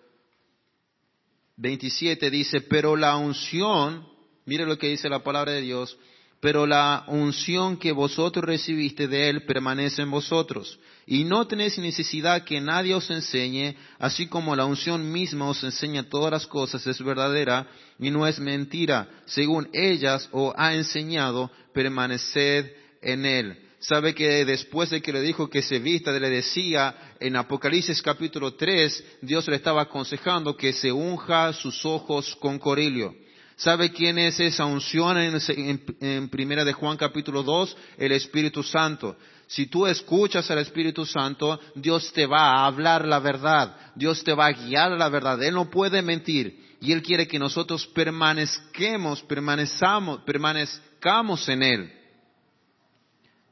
27 dice, pero la unción, mire lo que dice la palabra de Dios, pero la unción que vosotros recibiste de Él permanece en vosotros. Y no tenéis necesidad que nadie os enseñe, así como la unción misma os enseña todas las cosas, es verdadera y no es mentira. Según ellas os ha enseñado, permaneced en Él. Sabe que después de que le dijo que se vista, le decía en Apocalipsis capítulo 3, Dios le estaba aconsejando que se unja sus ojos con corilio. ¿Sabe quién es esa unción en, primera de Juan capítulo 2? El Espíritu Santo. Si tú escuchas al Espíritu Santo, Dios te va a hablar la verdad. Dios te va a guiar la verdad. Él no puede mentir. Y Él quiere que nosotros permanezcamos, permanezcamos, permanezcamos en Él.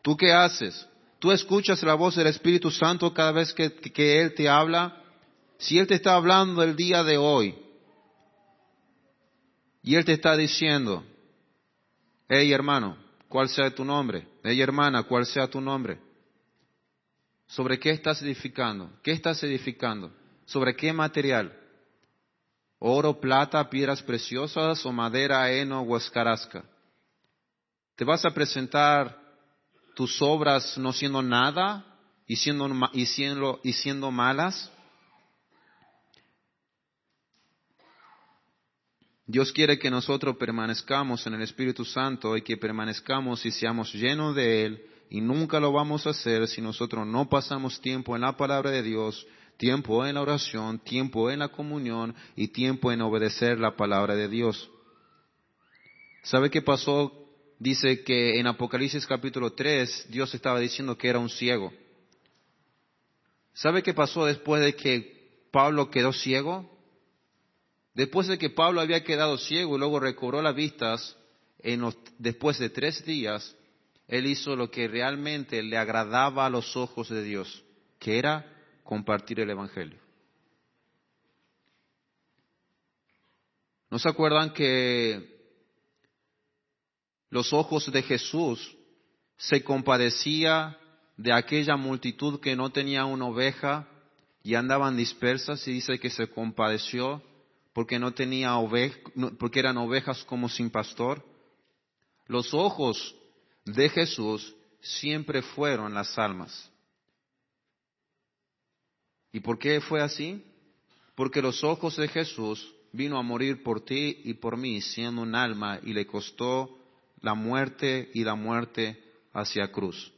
¿Tú qué haces? ¿Tú escuchas la voz del Espíritu Santo cada vez que Él te habla? Si Él te está hablando el día de hoy, y Él te está diciendo, hey hermano, ¿cuál sea tu nombre? Hey hermana, ¿cuál sea tu nombre? ¿Sobre qué estás edificando? ¿Qué estás edificando? ¿Sobre qué material? ¿Oro, plata, piedras preciosas o madera, heno o escarasca? ¿Te vas a presentar tus obras no siendo nada y siendo, y siendo, y siendo malas? Dios quiere que nosotros permanezcamos en el Espíritu Santo y que permanezcamos y seamos llenos de Él y nunca lo vamos a hacer si nosotros no pasamos tiempo en la palabra de Dios, tiempo en la oración, tiempo en la comunión y tiempo en obedecer la palabra de Dios. ¿Sabe qué pasó? Dice que en Apocalipsis capítulo 3 Dios estaba diciendo que era un ciego. ¿Sabe qué pasó después de que Pablo quedó ciego? Después de que Pablo había quedado ciego y luego recobró las vistas, en después de tres días, él hizo lo que realmente le agradaba a los ojos de Dios, que era compartir el Evangelio. ¿No se acuerdan que los ojos de Jesús se compadecía de aquella multitud que no tenía una oveja y andaban dispersas y dice que se compadeció porque no tenía ovejas, porque eran ovejas como sin pastor. Los ojos de Jesús siempre fueron las almas. ¿Y por qué fue así? Porque los ojos de Jesús vino a morir por ti y por mí, siendo un alma, y le costó la muerte y la muerte hacia cruz.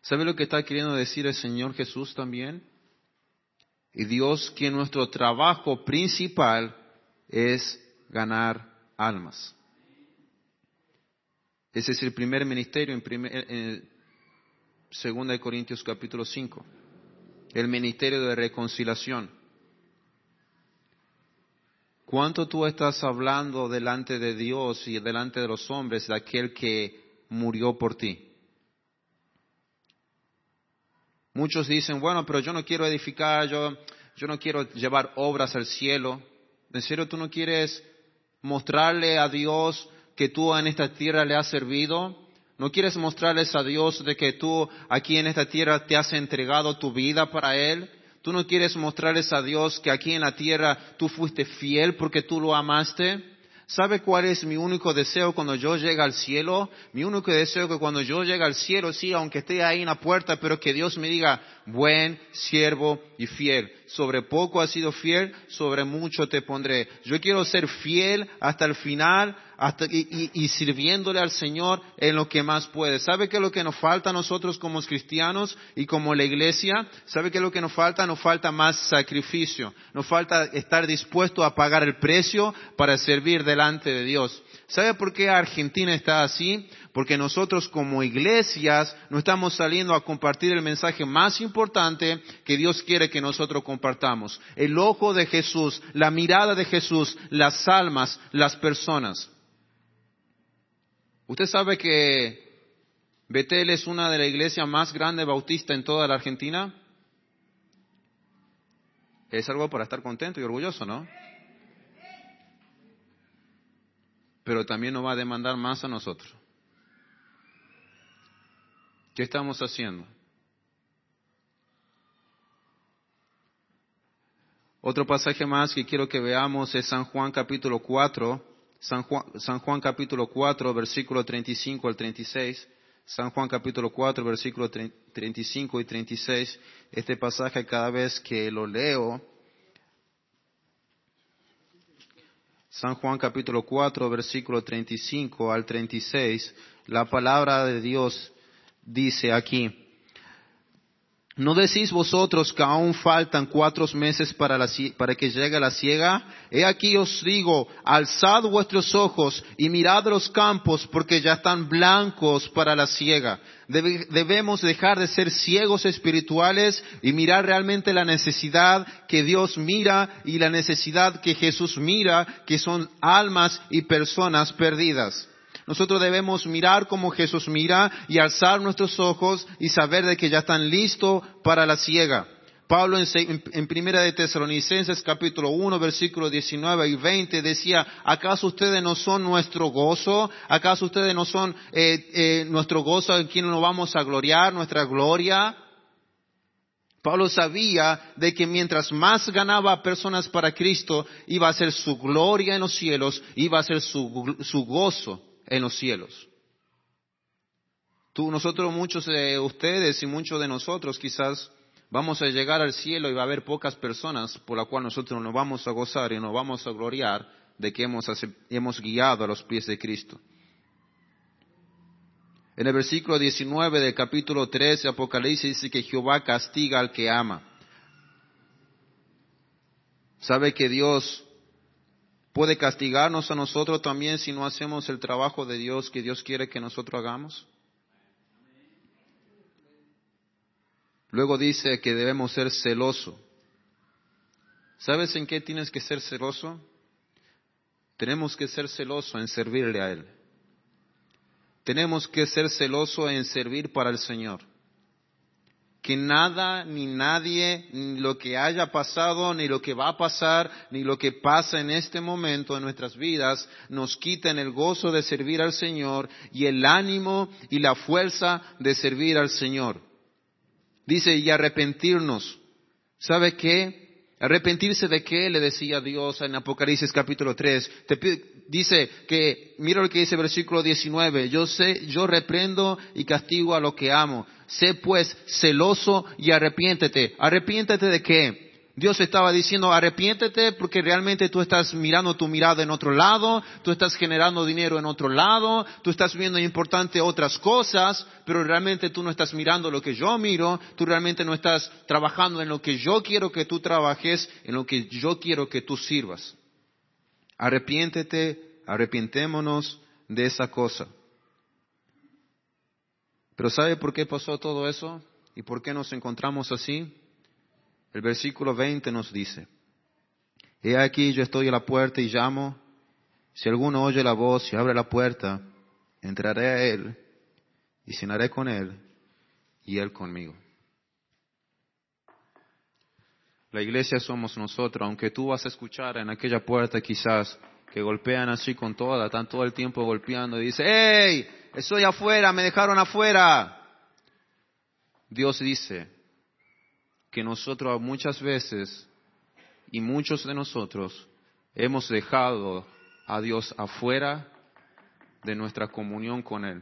¿Sabe lo que está queriendo decir el Señor Jesús también? Y Dios que nuestro trabajo principal es ganar almas. Ese es el primer ministerio en, primer, en 2 Corintios capítulo 5. El ministerio de reconciliación. ¿Cuánto tú estás hablando delante de Dios y delante de los hombres de aquel que murió por ti? Muchos dicen, bueno, pero yo no quiero edificar, yo, yo no quiero llevar obras al cielo. ¿En serio tú no quieres mostrarle a Dios que tú en esta tierra le has servido? ¿No quieres mostrarles a Dios de que tú aquí en esta tierra te has entregado tu vida para Él? ¿Tú no quieres mostrarles a Dios que aquí en la tierra tú fuiste fiel porque tú lo amaste? ¿Sabe cuál es mi único deseo cuando yo llegue al cielo? Mi único deseo es que cuando yo llegue al cielo, sí, aunque esté ahí en la puerta, pero que Dios me diga, buen siervo y fiel. Sobre poco has sido fiel, sobre mucho te pondré. Yo quiero ser fiel hasta el final hasta, y, sirviéndole al Señor en lo que más puede. ¿Sabe qué es lo que nos falta a nosotros como cristianos y como la iglesia? ¿Sabe qué es lo que nos falta? Nos falta más sacrificio. Nos falta estar dispuesto a pagar el precio para servir delante de Dios. ¿Sabe por qué Argentina está así? Porque nosotros como iglesias no estamos saliendo a compartir el mensaje más importante que Dios quiere que nosotros compartamos. El ojo de Jesús, la mirada de Jesús, las almas, las personas. ¿Usted sabe que Betel es una de las iglesias más grandes bautista en toda la Argentina? Es algo para estar contento y orgulloso, ¿no? Pero también nos va a demandar más a nosotros. ¿Qué estamos haciendo? Otro pasaje más que quiero que veamos es San Juan capítulo 4, San Juan, capítulo 4, versículo 35 al 36. San Juan capítulo 4, versículo 35 y 36. Este pasaje cada vez que lo leo, San Juan capítulo 4, versículo 35 al 36, la palabra de Dios dice aquí, ¿No decís vosotros que aún faltan cuatro meses para, que llegue la ciega? He aquí os digo, alzad vuestros ojos y mirad los campos porque ya están blancos para la ciega. debemos dejar de ser ciegos espirituales y mirar realmente la necesidad que Dios mira y la necesidad que Jesús mira, que son almas y personas perdidas. Nosotros debemos mirar como Jesús mira y alzar nuestros ojos y saber de que ya están listos para la ciega. Pablo en, Primera de Tesalonicenses capítulo 1 versículos 19 y 20 decía, ¿acaso ustedes no son nuestro gozo? ¿Acaso ustedes no son eh, eh, nuestro gozo en quien nos vamos a gloriar, nuestra gloria? Pablo sabía de que mientras más ganaba personas para Cristo, iba a ser su gloria en los cielos, iba a ser su gozo en los cielos. Tú, nosotros, muchos de ustedes y muchos de nosotros quizás Vamos a llegar al cielo y va a haber pocas personas por las cuales nosotros nos vamos a gozar y nos vamos a gloriar de que hemos, hemos guiado a los pies de Cristo. En el versículo 19 del capítulo 13 Apocalipsis dice que Jehová castiga al que ama. ¿Sabe que Dios puede castigarnos a nosotros también si no hacemos el trabajo de Dios que Dios quiere que nosotros hagamos? Luego dice que debemos ser celoso. ¿Sabes en qué tienes que ser celoso? Tenemos que ser celoso en servirle a Él. Tenemos que ser celoso en servir para el Señor. Que nada ni nadie, ni lo que haya pasado, ni lo que va a pasar, ni lo que pasa en este momento en nuestras vidas, nos quiten el gozo de servir al Señor y el ánimo y la fuerza de servir al Señor. Dice, y arrepentirnos. ¿Sabe qué? Arrepentirse de qué, le decía Dios en Apocalipsis capítulo 3. dice que, mira lo que dice el versículo 19, yo sé, yo reprendo y castigo a lo que amo. Sé pues celoso y arrepiéntete. ¿Arrepiéntete de qué? Dios estaba diciendo, arrepiéntete porque realmente tú estás mirando tu mirada en otro lado, tú estás generando dinero en otro lado, tú estás viendo importante otras cosas, pero realmente tú no estás mirando lo que yo miro, tú realmente no estás trabajando en lo que yo quiero que tú trabajes, en lo que yo quiero que tú sirvas. Arrepiéntete, arrepientémonos de esa cosa. Pero ¿sabe por qué pasó todo eso? ¿Y por qué nos encontramos así? El versículo 20 nos dice, He aquí yo estoy a la puerta y llamo, si alguno oye la voz y abre la puerta, entraré a él y cenaré con él y él conmigo. La iglesia somos nosotros, aunque tú vas a escuchar en aquella puerta quizás que golpean así con toda, están todo el tiempo golpeando y dice, ¡Hey! Estoy afuera, me dejaron afuera. Dios dice, que nosotros muchas veces y muchos de nosotros hemos dejado a Dios afuera de nuestra comunión con Él,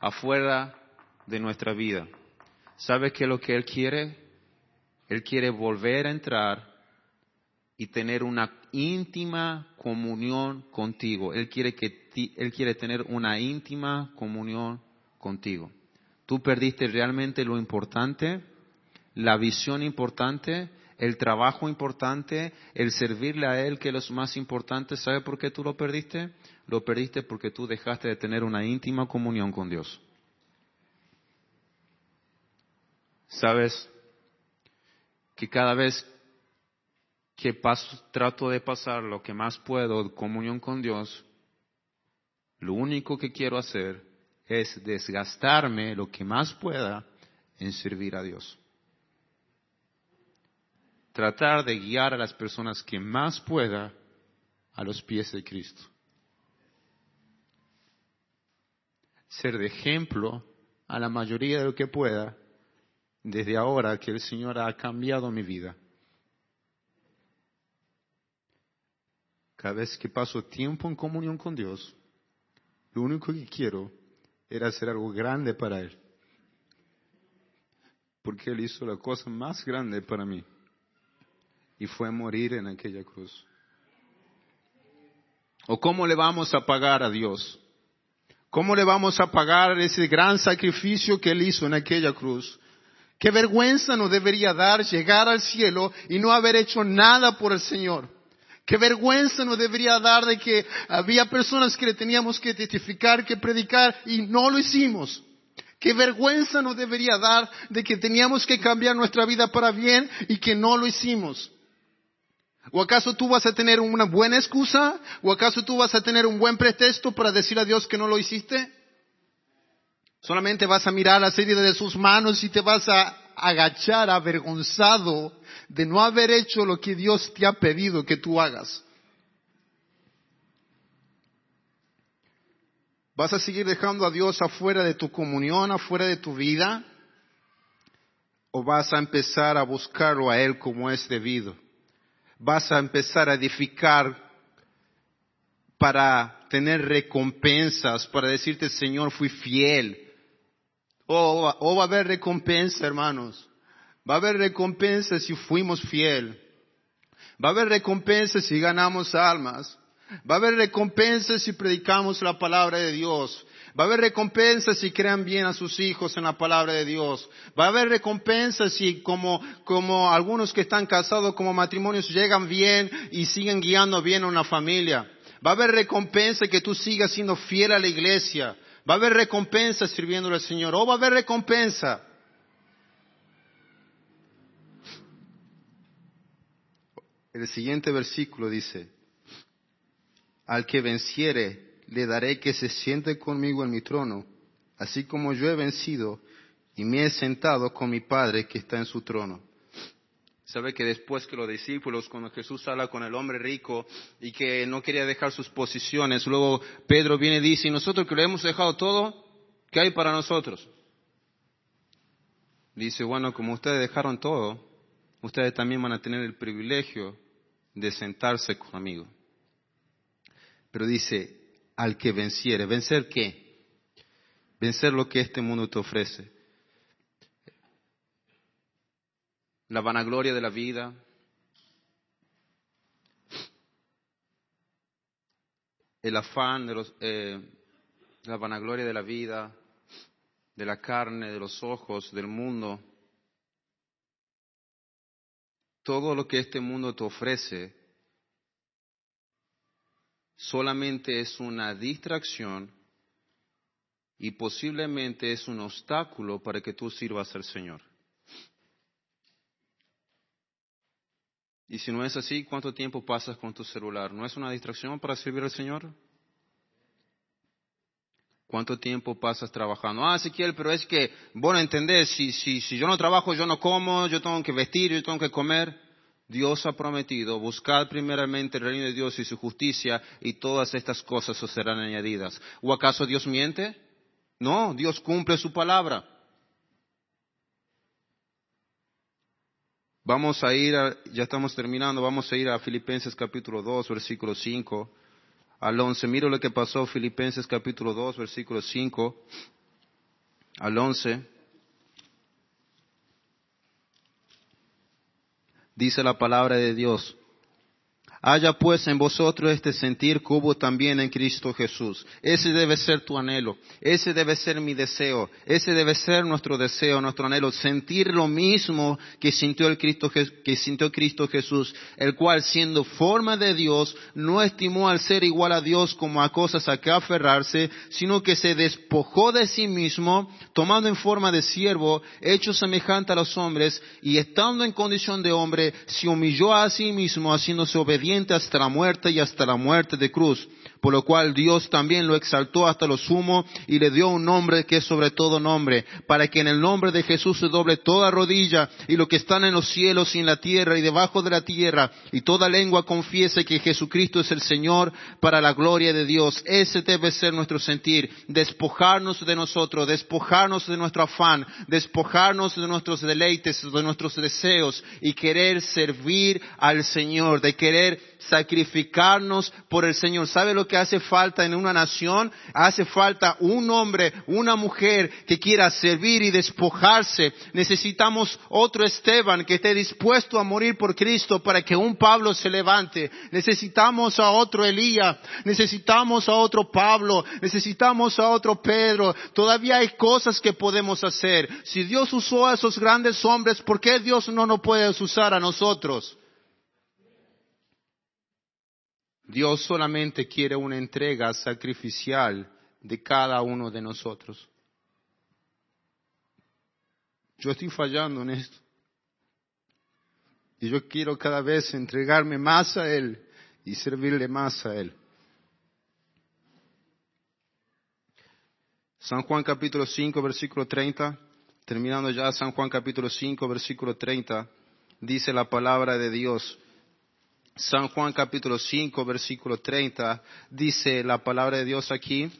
afuera de nuestra vida. ¿Sabe qué es lo que Él quiere? Él quiere volver a entrar y tener una íntima comunión contigo. Él quiere, que él quiere tener una íntima comunión contigo. Tú perdiste realmente lo importante la visión importante, el trabajo importante, el servirle a Él, que es lo más importante. ¿Sabe por qué tú lo perdiste? Lo perdiste porque tú dejaste de tener una íntima comunión con Dios. ¿Sabes? Que cada vez que paso, trato de pasar lo que más puedo, comunión con Dios, lo único que quiero hacer es desgastarme lo que más pueda en servir a Dios tratar de guiar a las personas que más pueda a los pies de Cristo. Ser de ejemplo a la mayoría de lo que pueda desde ahora que el Señor ha cambiado mi vida. Cada vez que paso tiempo en comunión con Dios, lo único que quiero era hacer algo grande para Él. Porque Él hizo la cosa más grande para mí y fue morir en aquella cruz. ¿O cómo le vamos a pagar a Dios? ¿Cómo le vamos a pagar ese gran sacrificio que Él hizo en aquella cruz? Qué vergüenza nos debería dar llegar al cielo y no haber hecho nada por el Señor. Qué vergüenza nos debería dar de que había personas que le teníamos que testificar, que predicar y no lo hicimos. Qué vergüenza nos debería dar de que teníamos que cambiar nuestra vida para bien y que no lo hicimos. ¿O acaso tú vas a tener una buena excusa? ¿O acaso tú vas a tener un buen pretexto para decir a Dios que no lo hiciste? Solamente vas a mirar la serie de sus manos y te vas a agachar avergonzado de no haber hecho lo que Dios te ha pedido que tú hagas. ¿Vas a seguir dejando a Dios afuera de tu comunión, afuera de tu vida? ¿O vas a empezar a buscarlo a Él como es debido? vas a empezar a edificar para tener recompensas, para decirte, Señor, fui fiel. O, va a haber recompensa, hermanos. Va a haber recompensa si fuimos fiel. Va a haber recompensa si ganamos almas. Va a haber recompensa si predicamos la palabra de Dios. Va a haber recompensa si crean bien a sus hijos en la palabra de Dios. Va a haber recompensa si como, como algunos que están casados como matrimonios llegan bien y siguen guiando bien a una familia. Va a haber recompensa que tú sigas siendo fiel a la iglesia. Va a haber recompensa sirviendo al Señor. O va a haber recompensa. El siguiente versículo dice, al que venciere, le daré que se siente conmigo en mi trono, así como yo he vencido y me he sentado con mi Padre que está en su trono. Sabe que después que los discípulos, cuando Jesús habla con el hombre rico y que no quería dejar sus posiciones, luego Pedro viene y dice, ¿y nosotros que lo hemos dejado todo? ¿Qué hay para nosotros? Dice, bueno, como ustedes dejaron todo, ustedes también van a tener el privilegio de sentarse conmigo. Pero dice, al que venciere. ¿Vencer qué? Vencer lo que este mundo te ofrece. La vanagloria de la vida. El afán de los, eh, la vanagloria de la vida, de la carne, de los ojos, del mundo. Todo lo que este mundo te ofrece solamente es una distracción y posiblemente es un obstáculo para que tú sirvas al Señor. Y si no es así, ¿cuánto tiempo pasas con tu celular? ¿No es una distracción para servir al Señor? ¿Cuánto tiempo pasas trabajando? Ah, Ezequiel, pero es que, bueno, entendés, si, si, si yo no trabajo, yo no como, yo tengo que vestir, yo tengo que comer. Dios ha prometido, buscad primeramente el reino de Dios y su justicia y todas estas cosas os serán añadidas. ¿O acaso Dios miente? No, Dios cumple su palabra. Vamos a ir, a, ya estamos terminando, vamos a ir a Filipenses capítulo 2, versículo 5 al 11. Mira lo que pasó Filipenses capítulo 2, versículo 5 al 11. dice la palabra de Dios. Haya pues en vosotros este sentir que hubo también en Cristo Jesús. Ese debe ser tu anhelo, ese debe ser mi deseo, ese debe ser nuestro deseo, nuestro anhelo, sentir lo mismo que sintió, el Cristo, que sintió Cristo Jesús, el cual siendo forma de Dios, no estimó al ser igual a Dios como a cosas a que aferrarse, sino que se despojó de sí mismo, tomando en forma de siervo, hecho semejante a los hombres, y estando en condición de hombre, se humilló a sí mismo, haciéndose obediente hasta la muerte y hasta la muerte de cruz por lo cual Dios también lo exaltó hasta lo sumo y le dio un nombre que es sobre todo nombre, para que en el nombre de Jesús se doble toda rodilla y lo que están en los cielos y en la tierra y debajo de la tierra, y toda lengua confiese que Jesucristo es el Señor para la gloria de Dios. Ese debe ser nuestro sentir, despojarnos de nosotros, despojarnos de nuestro afán, despojarnos de nuestros deleites, de nuestros deseos y querer servir al Señor, de querer sacrificarnos por el Señor. ¿Sabe lo que hace falta en una nación? Hace falta un hombre, una mujer que quiera servir y despojarse. Necesitamos otro Esteban que esté dispuesto a morir por Cristo para que un Pablo se levante. Necesitamos a otro Elías. Necesitamos a otro Pablo. Necesitamos a otro Pedro. Todavía hay cosas que podemos hacer. Si Dios usó a esos grandes hombres, ¿por qué Dios no nos puede usar a nosotros? Dios solamente quiere una entrega sacrificial de cada uno de nosotros. Yo estoy fallando en esto. Y yo quiero cada vez entregarme más a Él y servirle más a Él. San Juan capítulo 5, versículo 30, terminando ya San Juan capítulo 5, versículo 30, dice la palabra de Dios. San Juan capítulo 5, versículo 30, dice la palabra de Dios aquí,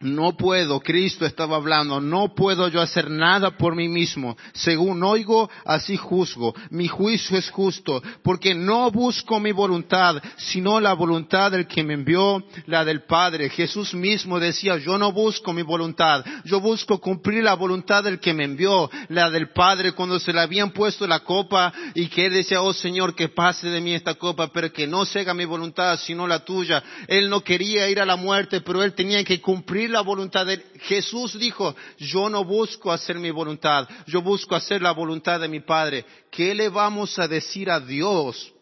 no puedo, Cristo estaba hablando, no puedo yo hacer nada por mí mismo. Según oigo, así juzgo. Mi juicio es justo, porque no busco mi voluntad, sino la voluntad del que me envió, la del Padre. Jesús mismo decía, yo no busco mi voluntad, yo busco cumplir la voluntad del que me envió, la del Padre, cuando se le habían puesto la copa y que él decía, oh Señor, que pase de mí esta copa, pero que no se haga mi voluntad, sino la tuya. Él no quería ir a la muerte, pero él tenía que cumplir la voluntad de Jesús dijo, yo no busco hacer mi voluntad, yo busco hacer la voluntad de mi Padre. ¿Qué le vamos a decir a Dios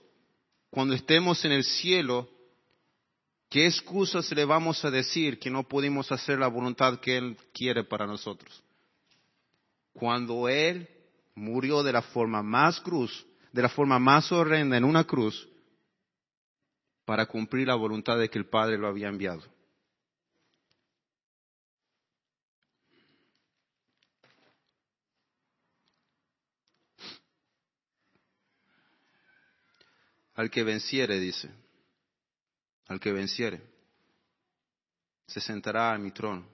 cuando estemos en el cielo? ¿Qué excusas le vamos a decir que no pudimos hacer la voluntad que Él quiere para nosotros? Cuando Él murió de la forma más cruz, de la forma más horrenda en una cruz, para cumplir la voluntad de que el Padre lo había enviado. Al que venciere, dice, al que venciere, se sentará en mi trono.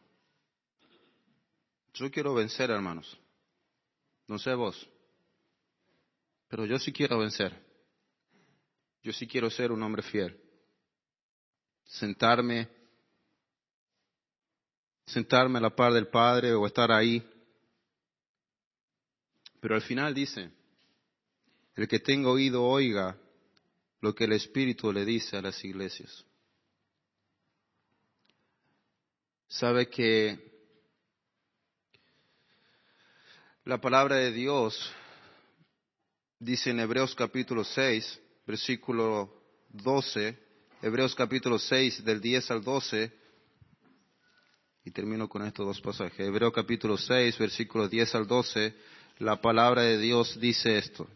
Yo quiero vencer, hermanos. No sé vos, pero yo sí quiero vencer. Yo sí quiero ser un hombre fiel. Sentarme, sentarme a la par del Padre o estar ahí. Pero al final dice, el que tenga oído oiga lo que el Espíritu le dice a las iglesias. Sabe que la palabra de Dios dice en Hebreos capítulo 6, versículo 12, Hebreos capítulo 6 del 10 al 12, y termino con estos dos pasajes. Hebreos capítulo 6, versículo 10 al 12, la palabra de Dios dice esto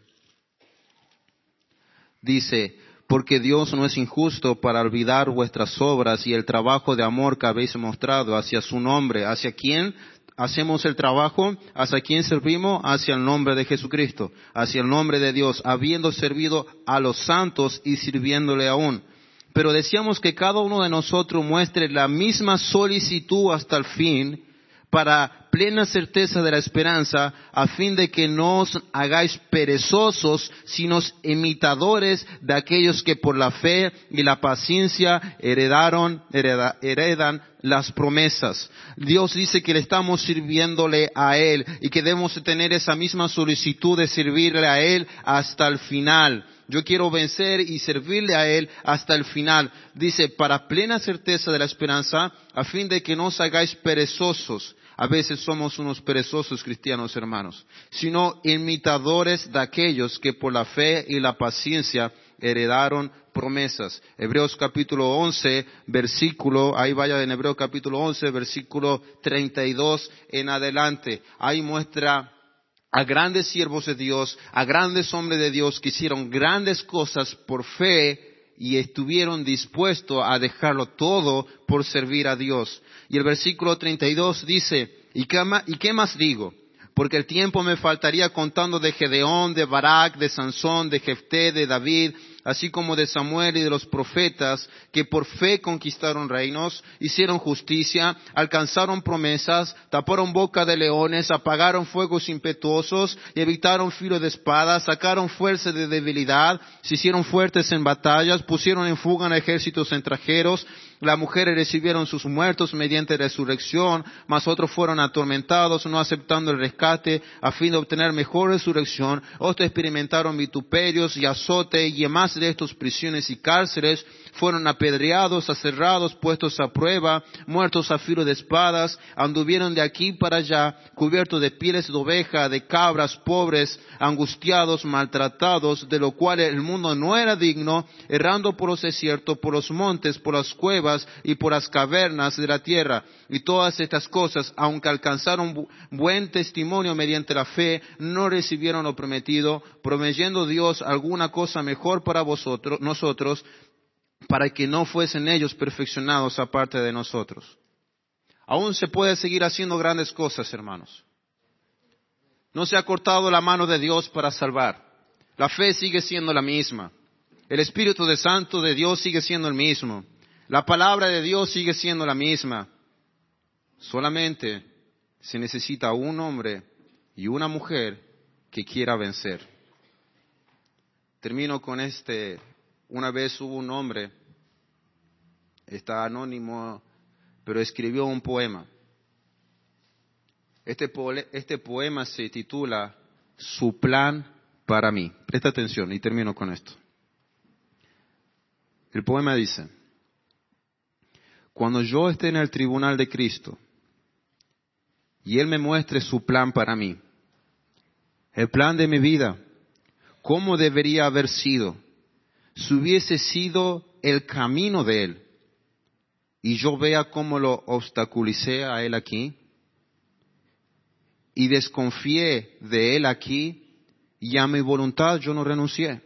dice, porque Dios no es injusto para olvidar vuestras obras y el trabajo de amor que habéis mostrado hacia su nombre. ¿Hacia quién hacemos el trabajo? ¿Hacia quién servimos? Hacia el nombre de Jesucristo, hacia el nombre de Dios, habiendo servido a los santos y sirviéndole aún. Pero decíamos que cada uno de nosotros muestre la misma solicitud hasta el fin, para plena certeza de la esperanza, a fin de que no os hagáis perezosos, sino imitadores de aquellos que por la fe y la paciencia heredaron, heredan las promesas. Dios dice que le estamos sirviéndole a Él y que debemos tener esa misma solicitud de servirle a Él hasta el final. Yo quiero vencer y servirle a Él hasta el final. Dice, para plena certeza de la esperanza, a fin de que no os hagáis perezosos, a veces somos unos perezosos cristianos hermanos, sino imitadores de aquellos que por la fe y la paciencia heredaron promesas. Hebreos capítulo 11, versículo, ahí vaya en Hebreos capítulo 11, versículo 32 en adelante. Ahí muestra a grandes siervos de Dios, a grandes hombres de Dios que hicieron grandes cosas por fe y estuvieron dispuestos a dejarlo todo por servir a Dios. Y el versículo 32 dice, ¿y qué, más, ¿y qué más digo? Porque el tiempo me faltaría contando de Gedeón, de Barak, de Sansón, de Jefté, de David, así como de Samuel y de los profetas, que por fe conquistaron reinos, hicieron justicia, alcanzaron promesas, taparon boca de leones, apagaron fuegos impetuosos evitaron filo de espada, sacaron fuerza de debilidad, se hicieron fuertes en batallas, pusieron en fuga en ejércitos extranjeros, las mujeres recibieron sus muertos mediante resurrección, mas otros fueron atormentados, no aceptando el rescate, a fin de obtener mejor resurrección. Otros experimentaron vituperios y azote, y en más de estos prisiones y cárceles fueron apedreados, aserrados, puestos a prueba, muertos a filo de espadas, anduvieron de aquí para allá, cubiertos de pieles de oveja, de cabras, pobres, angustiados, maltratados, de lo cual el mundo no era digno, errando por los desiertos, por los montes, por las cuevas y por las cavernas de la tierra. Y todas estas cosas, aunque alcanzaron buen testimonio mediante la fe, no recibieron lo prometido, prometiendo Dios alguna cosa mejor para vosotros, nosotros, para que no fuesen ellos perfeccionados aparte de nosotros. Aún se puede seguir haciendo grandes cosas, hermanos. No se ha cortado la mano de Dios para salvar. La fe sigue siendo la misma. El Espíritu Santo de Dios sigue siendo el mismo. La palabra de Dios sigue siendo la misma. Solamente se necesita un hombre y una mujer que quiera vencer. Termino con este. Una vez hubo un hombre, está anónimo, pero escribió un poema. Este, este poema se titula Su plan para mí. Presta atención y termino con esto. El poema dice, cuando yo esté en el tribunal de Cristo y Él me muestre su plan para mí, el plan de mi vida, cómo debería haber sido, si hubiese sido el camino de Él, y yo vea cómo lo obstaculicé a Él aquí, y desconfié de Él aquí, y a mi voluntad yo no renuncié.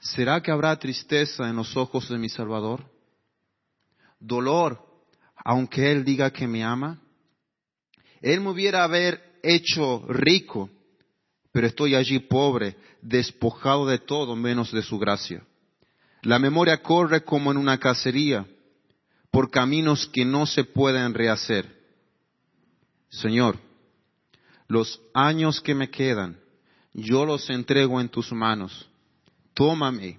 ¿Será que habrá tristeza en los ojos de mi Salvador? ¿Dolor, aunque Él diga que me ama? Él me hubiera haber hecho rico, pero estoy allí pobre, despojado de todo menos de su gracia. La memoria corre como en una cacería, por caminos que no se pueden rehacer. Señor, los años que me quedan, yo los entrego en tus manos tómame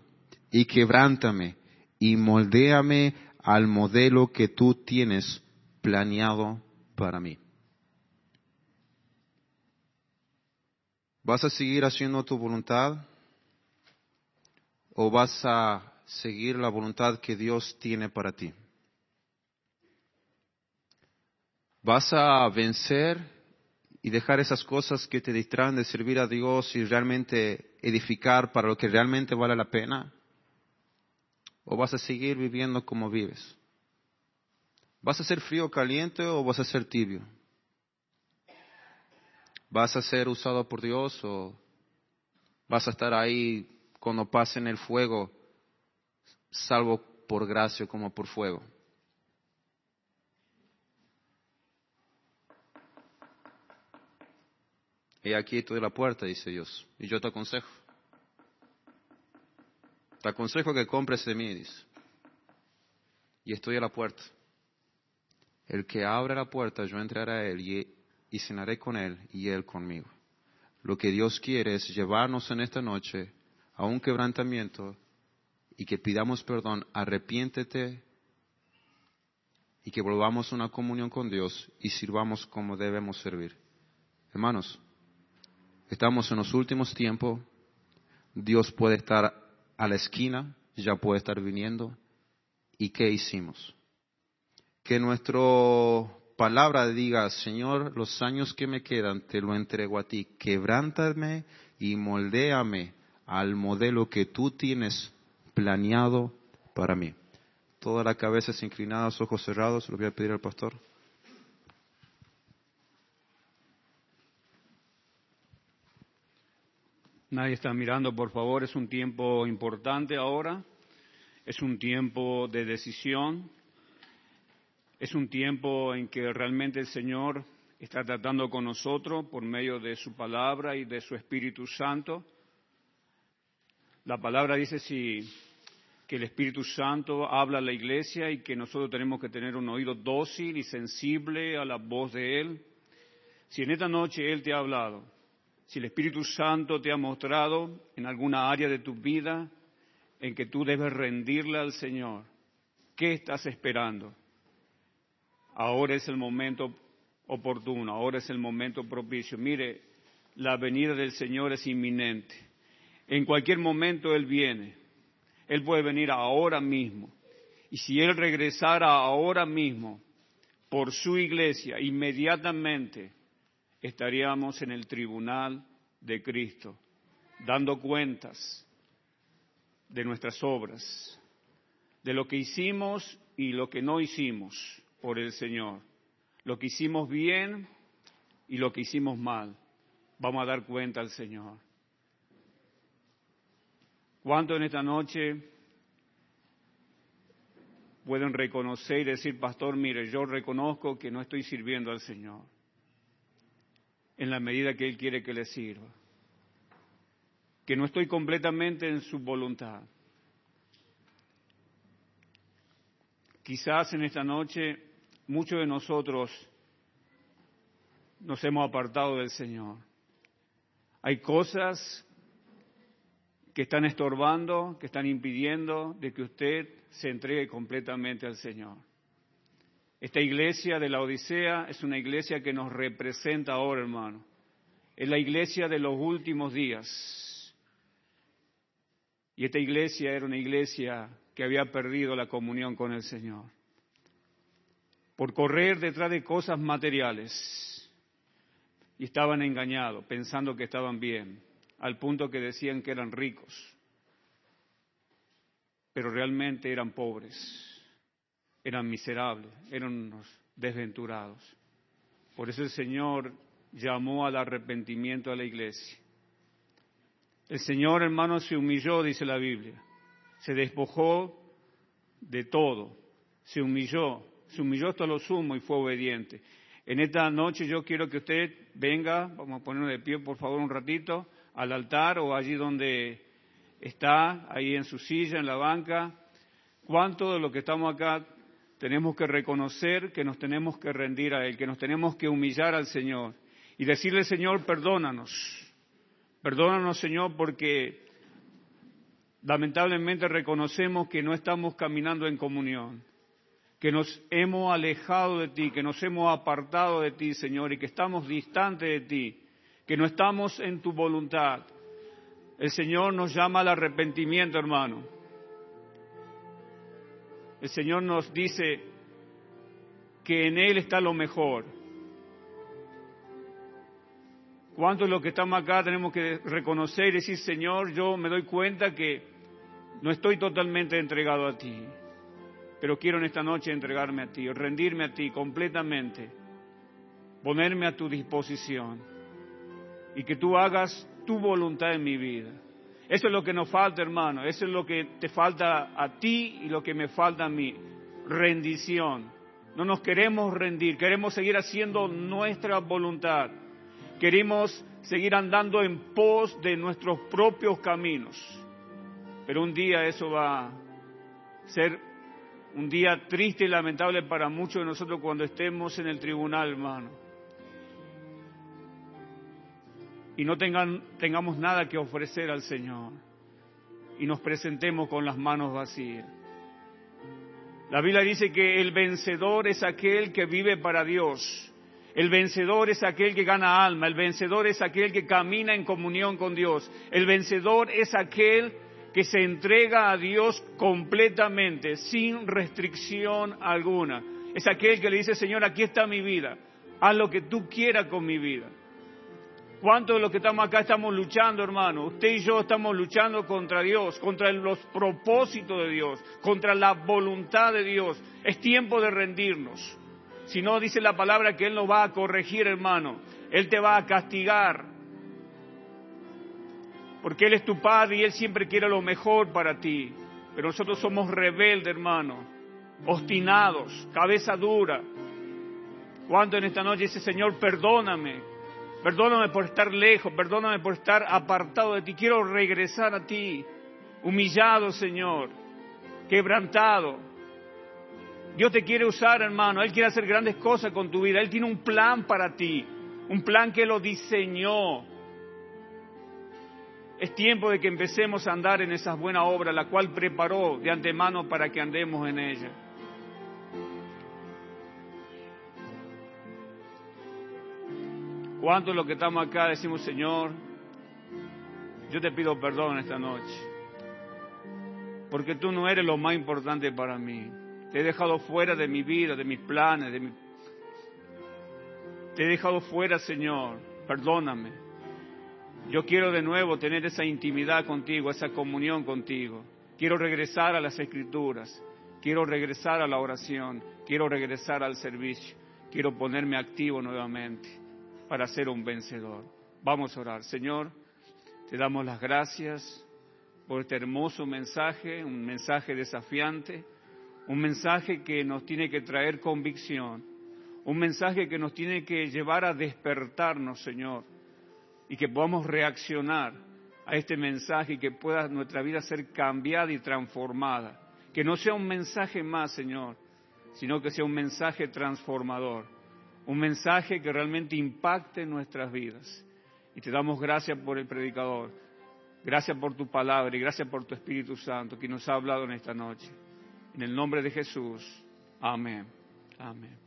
y quebrántame y moldéame al modelo que tú tienes planeado para mí. ¿Vas a seguir haciendo tu voluntad o vas a seguir la voluntad que Dios tiene para ti? ¿Vas a vencer y dejar esas cosas que te distraen de servir a Dios y realmente edificar para lo que realmente vale la pena? ¿O vas a seguir viviendo como vives? ¿Vas a ser frío o caliente o vas a ser tibio? ¿Vas a ser usado por Dios o vas a estar ahí cuando pase en el fuego, salvo por gracia como por fuego? Y aquí estoy la puerta, dice Dios, y yo te aconsejo. Te aconsejo que compres de mí, dice. Y estoy a la puerta. El que abre la puerta, yo entraré a él y, y cenaré con él y él conmigo. Lo que Dios quiere es llevarnos en esta noche a un quebrantamiento y que pidamos perdón, arrepiéntete y que volvamos a una comunión con Dios y sirvamos como debemos servir. Hermanos, Estamos en los últimos tiempos. Dios puede estar a la esquina, ya puede estar viniendo. ¿Y qué hicimos? Que nuestra palabra diga, Señor, los años que me quedan te lo entrego a ti. Quebrántame y moldéame al modelo que tú tienes planeado para mí. Toda la cabeza es inclinada, ojos cerrados, lo voy a pedir al pastor. Nadie está mirando, por favor, es un tiempo importante ahora, es un tiempo de decisión, es un tiempo en que realmente el Señor está tratando con nosotros por medio de su palabra y de su Espíritu Santo. La palabra dice si, que el Espíritu Santo habla a la iglesia y que nosotros tenemos que tener un oído dócil y sensible a la voz de Él. Si en esta noche Él te ha hablado, si el Espíritu Santo te ha mostrado en alguna área de tu vida en que tú debes rendirle al Señor, ¿qué estás esperando? Ahora es el momento oportuno, ahora es el momento propicio. Mire, la venida del Señor es inminente. En cualquier momento Él viene. Él puede venir ahora mismo. Y si Él regresara ahora mismo por su iglesia, inmediatamente estaríamos en el tribunal de Cristo, dando cuentas de nuestras obras, de lo que hicimos y lo que no hicimos por el Señor, lo que hicimos bien y lo que hicimos mal. Vamos a dar cuenta al Señor. ¿Cuánto en esta noche pueden reconocer y decir, pastor, mire, yo reconozco que no estoy sirviendo al Señor? en la medida que Él quiere que le sirva. Que no estoy completamente en su voluntad. Quizás en esta noche muchos de nosotros nos hemos apartado del Señor. Hay cosas que están estorbando, que están impidiendo de que usted se entregue completamente al Señor. Esta iglesia de la Odisea es una iglesia que nos representa ahora, hermano. Es la iglesia de los últimos días. Y esta iglesia era una iglesia que había perdido la comunión con el Señor. Por correr detrás de cosas materiales. Y estaban engañados, pensando que estaban bien al punto que decían que eran ricos, pero realmente eran pobres, eran miserables, eran unos desventurados. Por eso el Señor llamó al arrepentimiento a la iglesia. El Señor, hermano, se humilló, dice la Biblia, se despojó de todo, se humilló, se humilló hasta lo sumo y fue obediente. En esta noche yo quiero que usted venga, vamos a ponernos de pie por favor un ratito, al altar o allí donde está, ahí en su silla, en la banca. ¿Cuánto de lo que estamos acá tenemos que reconocer que nos tenemos que rendir a Él, que nos tenemos que humillar al Señor y decirle, Señor, perdónanos. Perdónanos, Señor, porque lamentablemente reconocemos que no estamos caminando en comunión, que nos hemos alejado de ti, que nos hemos apartado de ti, Señor, y que estamos distantes de ti que no estamos en tu voluntad. El Señor nos llama al arrepentimiento, hermano. El Señor nos dice que en Él está lo mejor. ¿Cuántos de los que estamos acá tenemos que reconocer y decir, Señor, yo me doy cuenta que no estoy totalmente entregado a ti, pero quiero en esta noche entregarme a ti, rendirme a ti completamente, ponerme a tu disposición? y que tú hagas tu voluntad en mi vida. Eso es lo que nos falta, hermano. Eso es lo que te falta a ti y lo que me falta a mí. Rendición. No nos queremos rendir, queremos seguir haciendo nuestra voluntad. Queremos seguir andando en pos de nuestros propios caminos. Pero un día eso va a ser un día triste y lamentable para muchos de nosotros cuando estemos en el tribunal, hermano y no tengamos nada que ofrecer al Señor y nos presentemos con las manos vacías. La Biblia dice que el vencedor es aquel que vive para Dios. El vencedor es aquel que gana alma, el vencedor es aquel que camina en comunión con Dios, el vencedor es aquel que se entrega a Dios completamente, sin restricción alguna. Es aquel que le dice, Señor, aquí está mi vida, haz lo que tú quieras con mi vida. ¿Cuántos de los que estamos acá estamos luchando, hermano? Usted y yo estamos luchando contra Dios, contra los propósitos de Dios, contra la voluntad de Dios. Es tiempo de rendirnos. Si no, dice la palabra que Él nos va a corregir, hermano. Él te va a castigar. Porque Él es tu Padre y Él siempre quiere lo mejor para ti. Pero nosotros somos rebeldes, hermano. Obstinados, cabeza dura. ¿Cuánto en esta noche dice, Señor, perdóname? Perdóname por estar lejos, perdóname por estar apartado de ti. Quiero regresar a ti, humillado, Señor, quebrantado. Dios te quiere usar, hermano. Él quiere hacer grandes cosas con tu vida. Él tiene un plan para ti, un plan que lo diseñó. Es tiempo de que empecemos a andar en esas buenas obras, la cual preparó de antemano para que andemos en ella. ¿Cuántos los que estamos acá decimos, Señor, yo te pido perdón esta noche? Porque tú no eres lo más importante para mí. Te he dejado fuera de mi vida, de mis planes, de mi... Te he dejado fuera, Señor. Perdóname. Yo quiero de nuevo tener esa intimidad contigo, esa comunión contigo. Quiero regresar a las escrituras. Quiero regresar a la oración. Quiero regresar al servicio. Quiero ponerme activo nuevamente para ser un vencedor. Vamos a orar. Señor, te damos las gracias por este hermoso mensaje, un mensaje desafiante, un mensaje que nos tiene que traer convicción, un mensaje que nos tiene que llevar a despertarnos, Señor, y que podamos reaccionar a este mensaje y que pueda nuestra vida ser cambiada y transformada. Que no sea un mensaje más, Señor, sino que sea un mensaje transformador, un mensaje que realmente impacte nuestras vidas. Y te damos gracias por el predicador, gracias por tu palabra y gracias por tu Espíritu Santo que nos ha hablado en esta noche. En el nombre de Jesús, amén. Amén.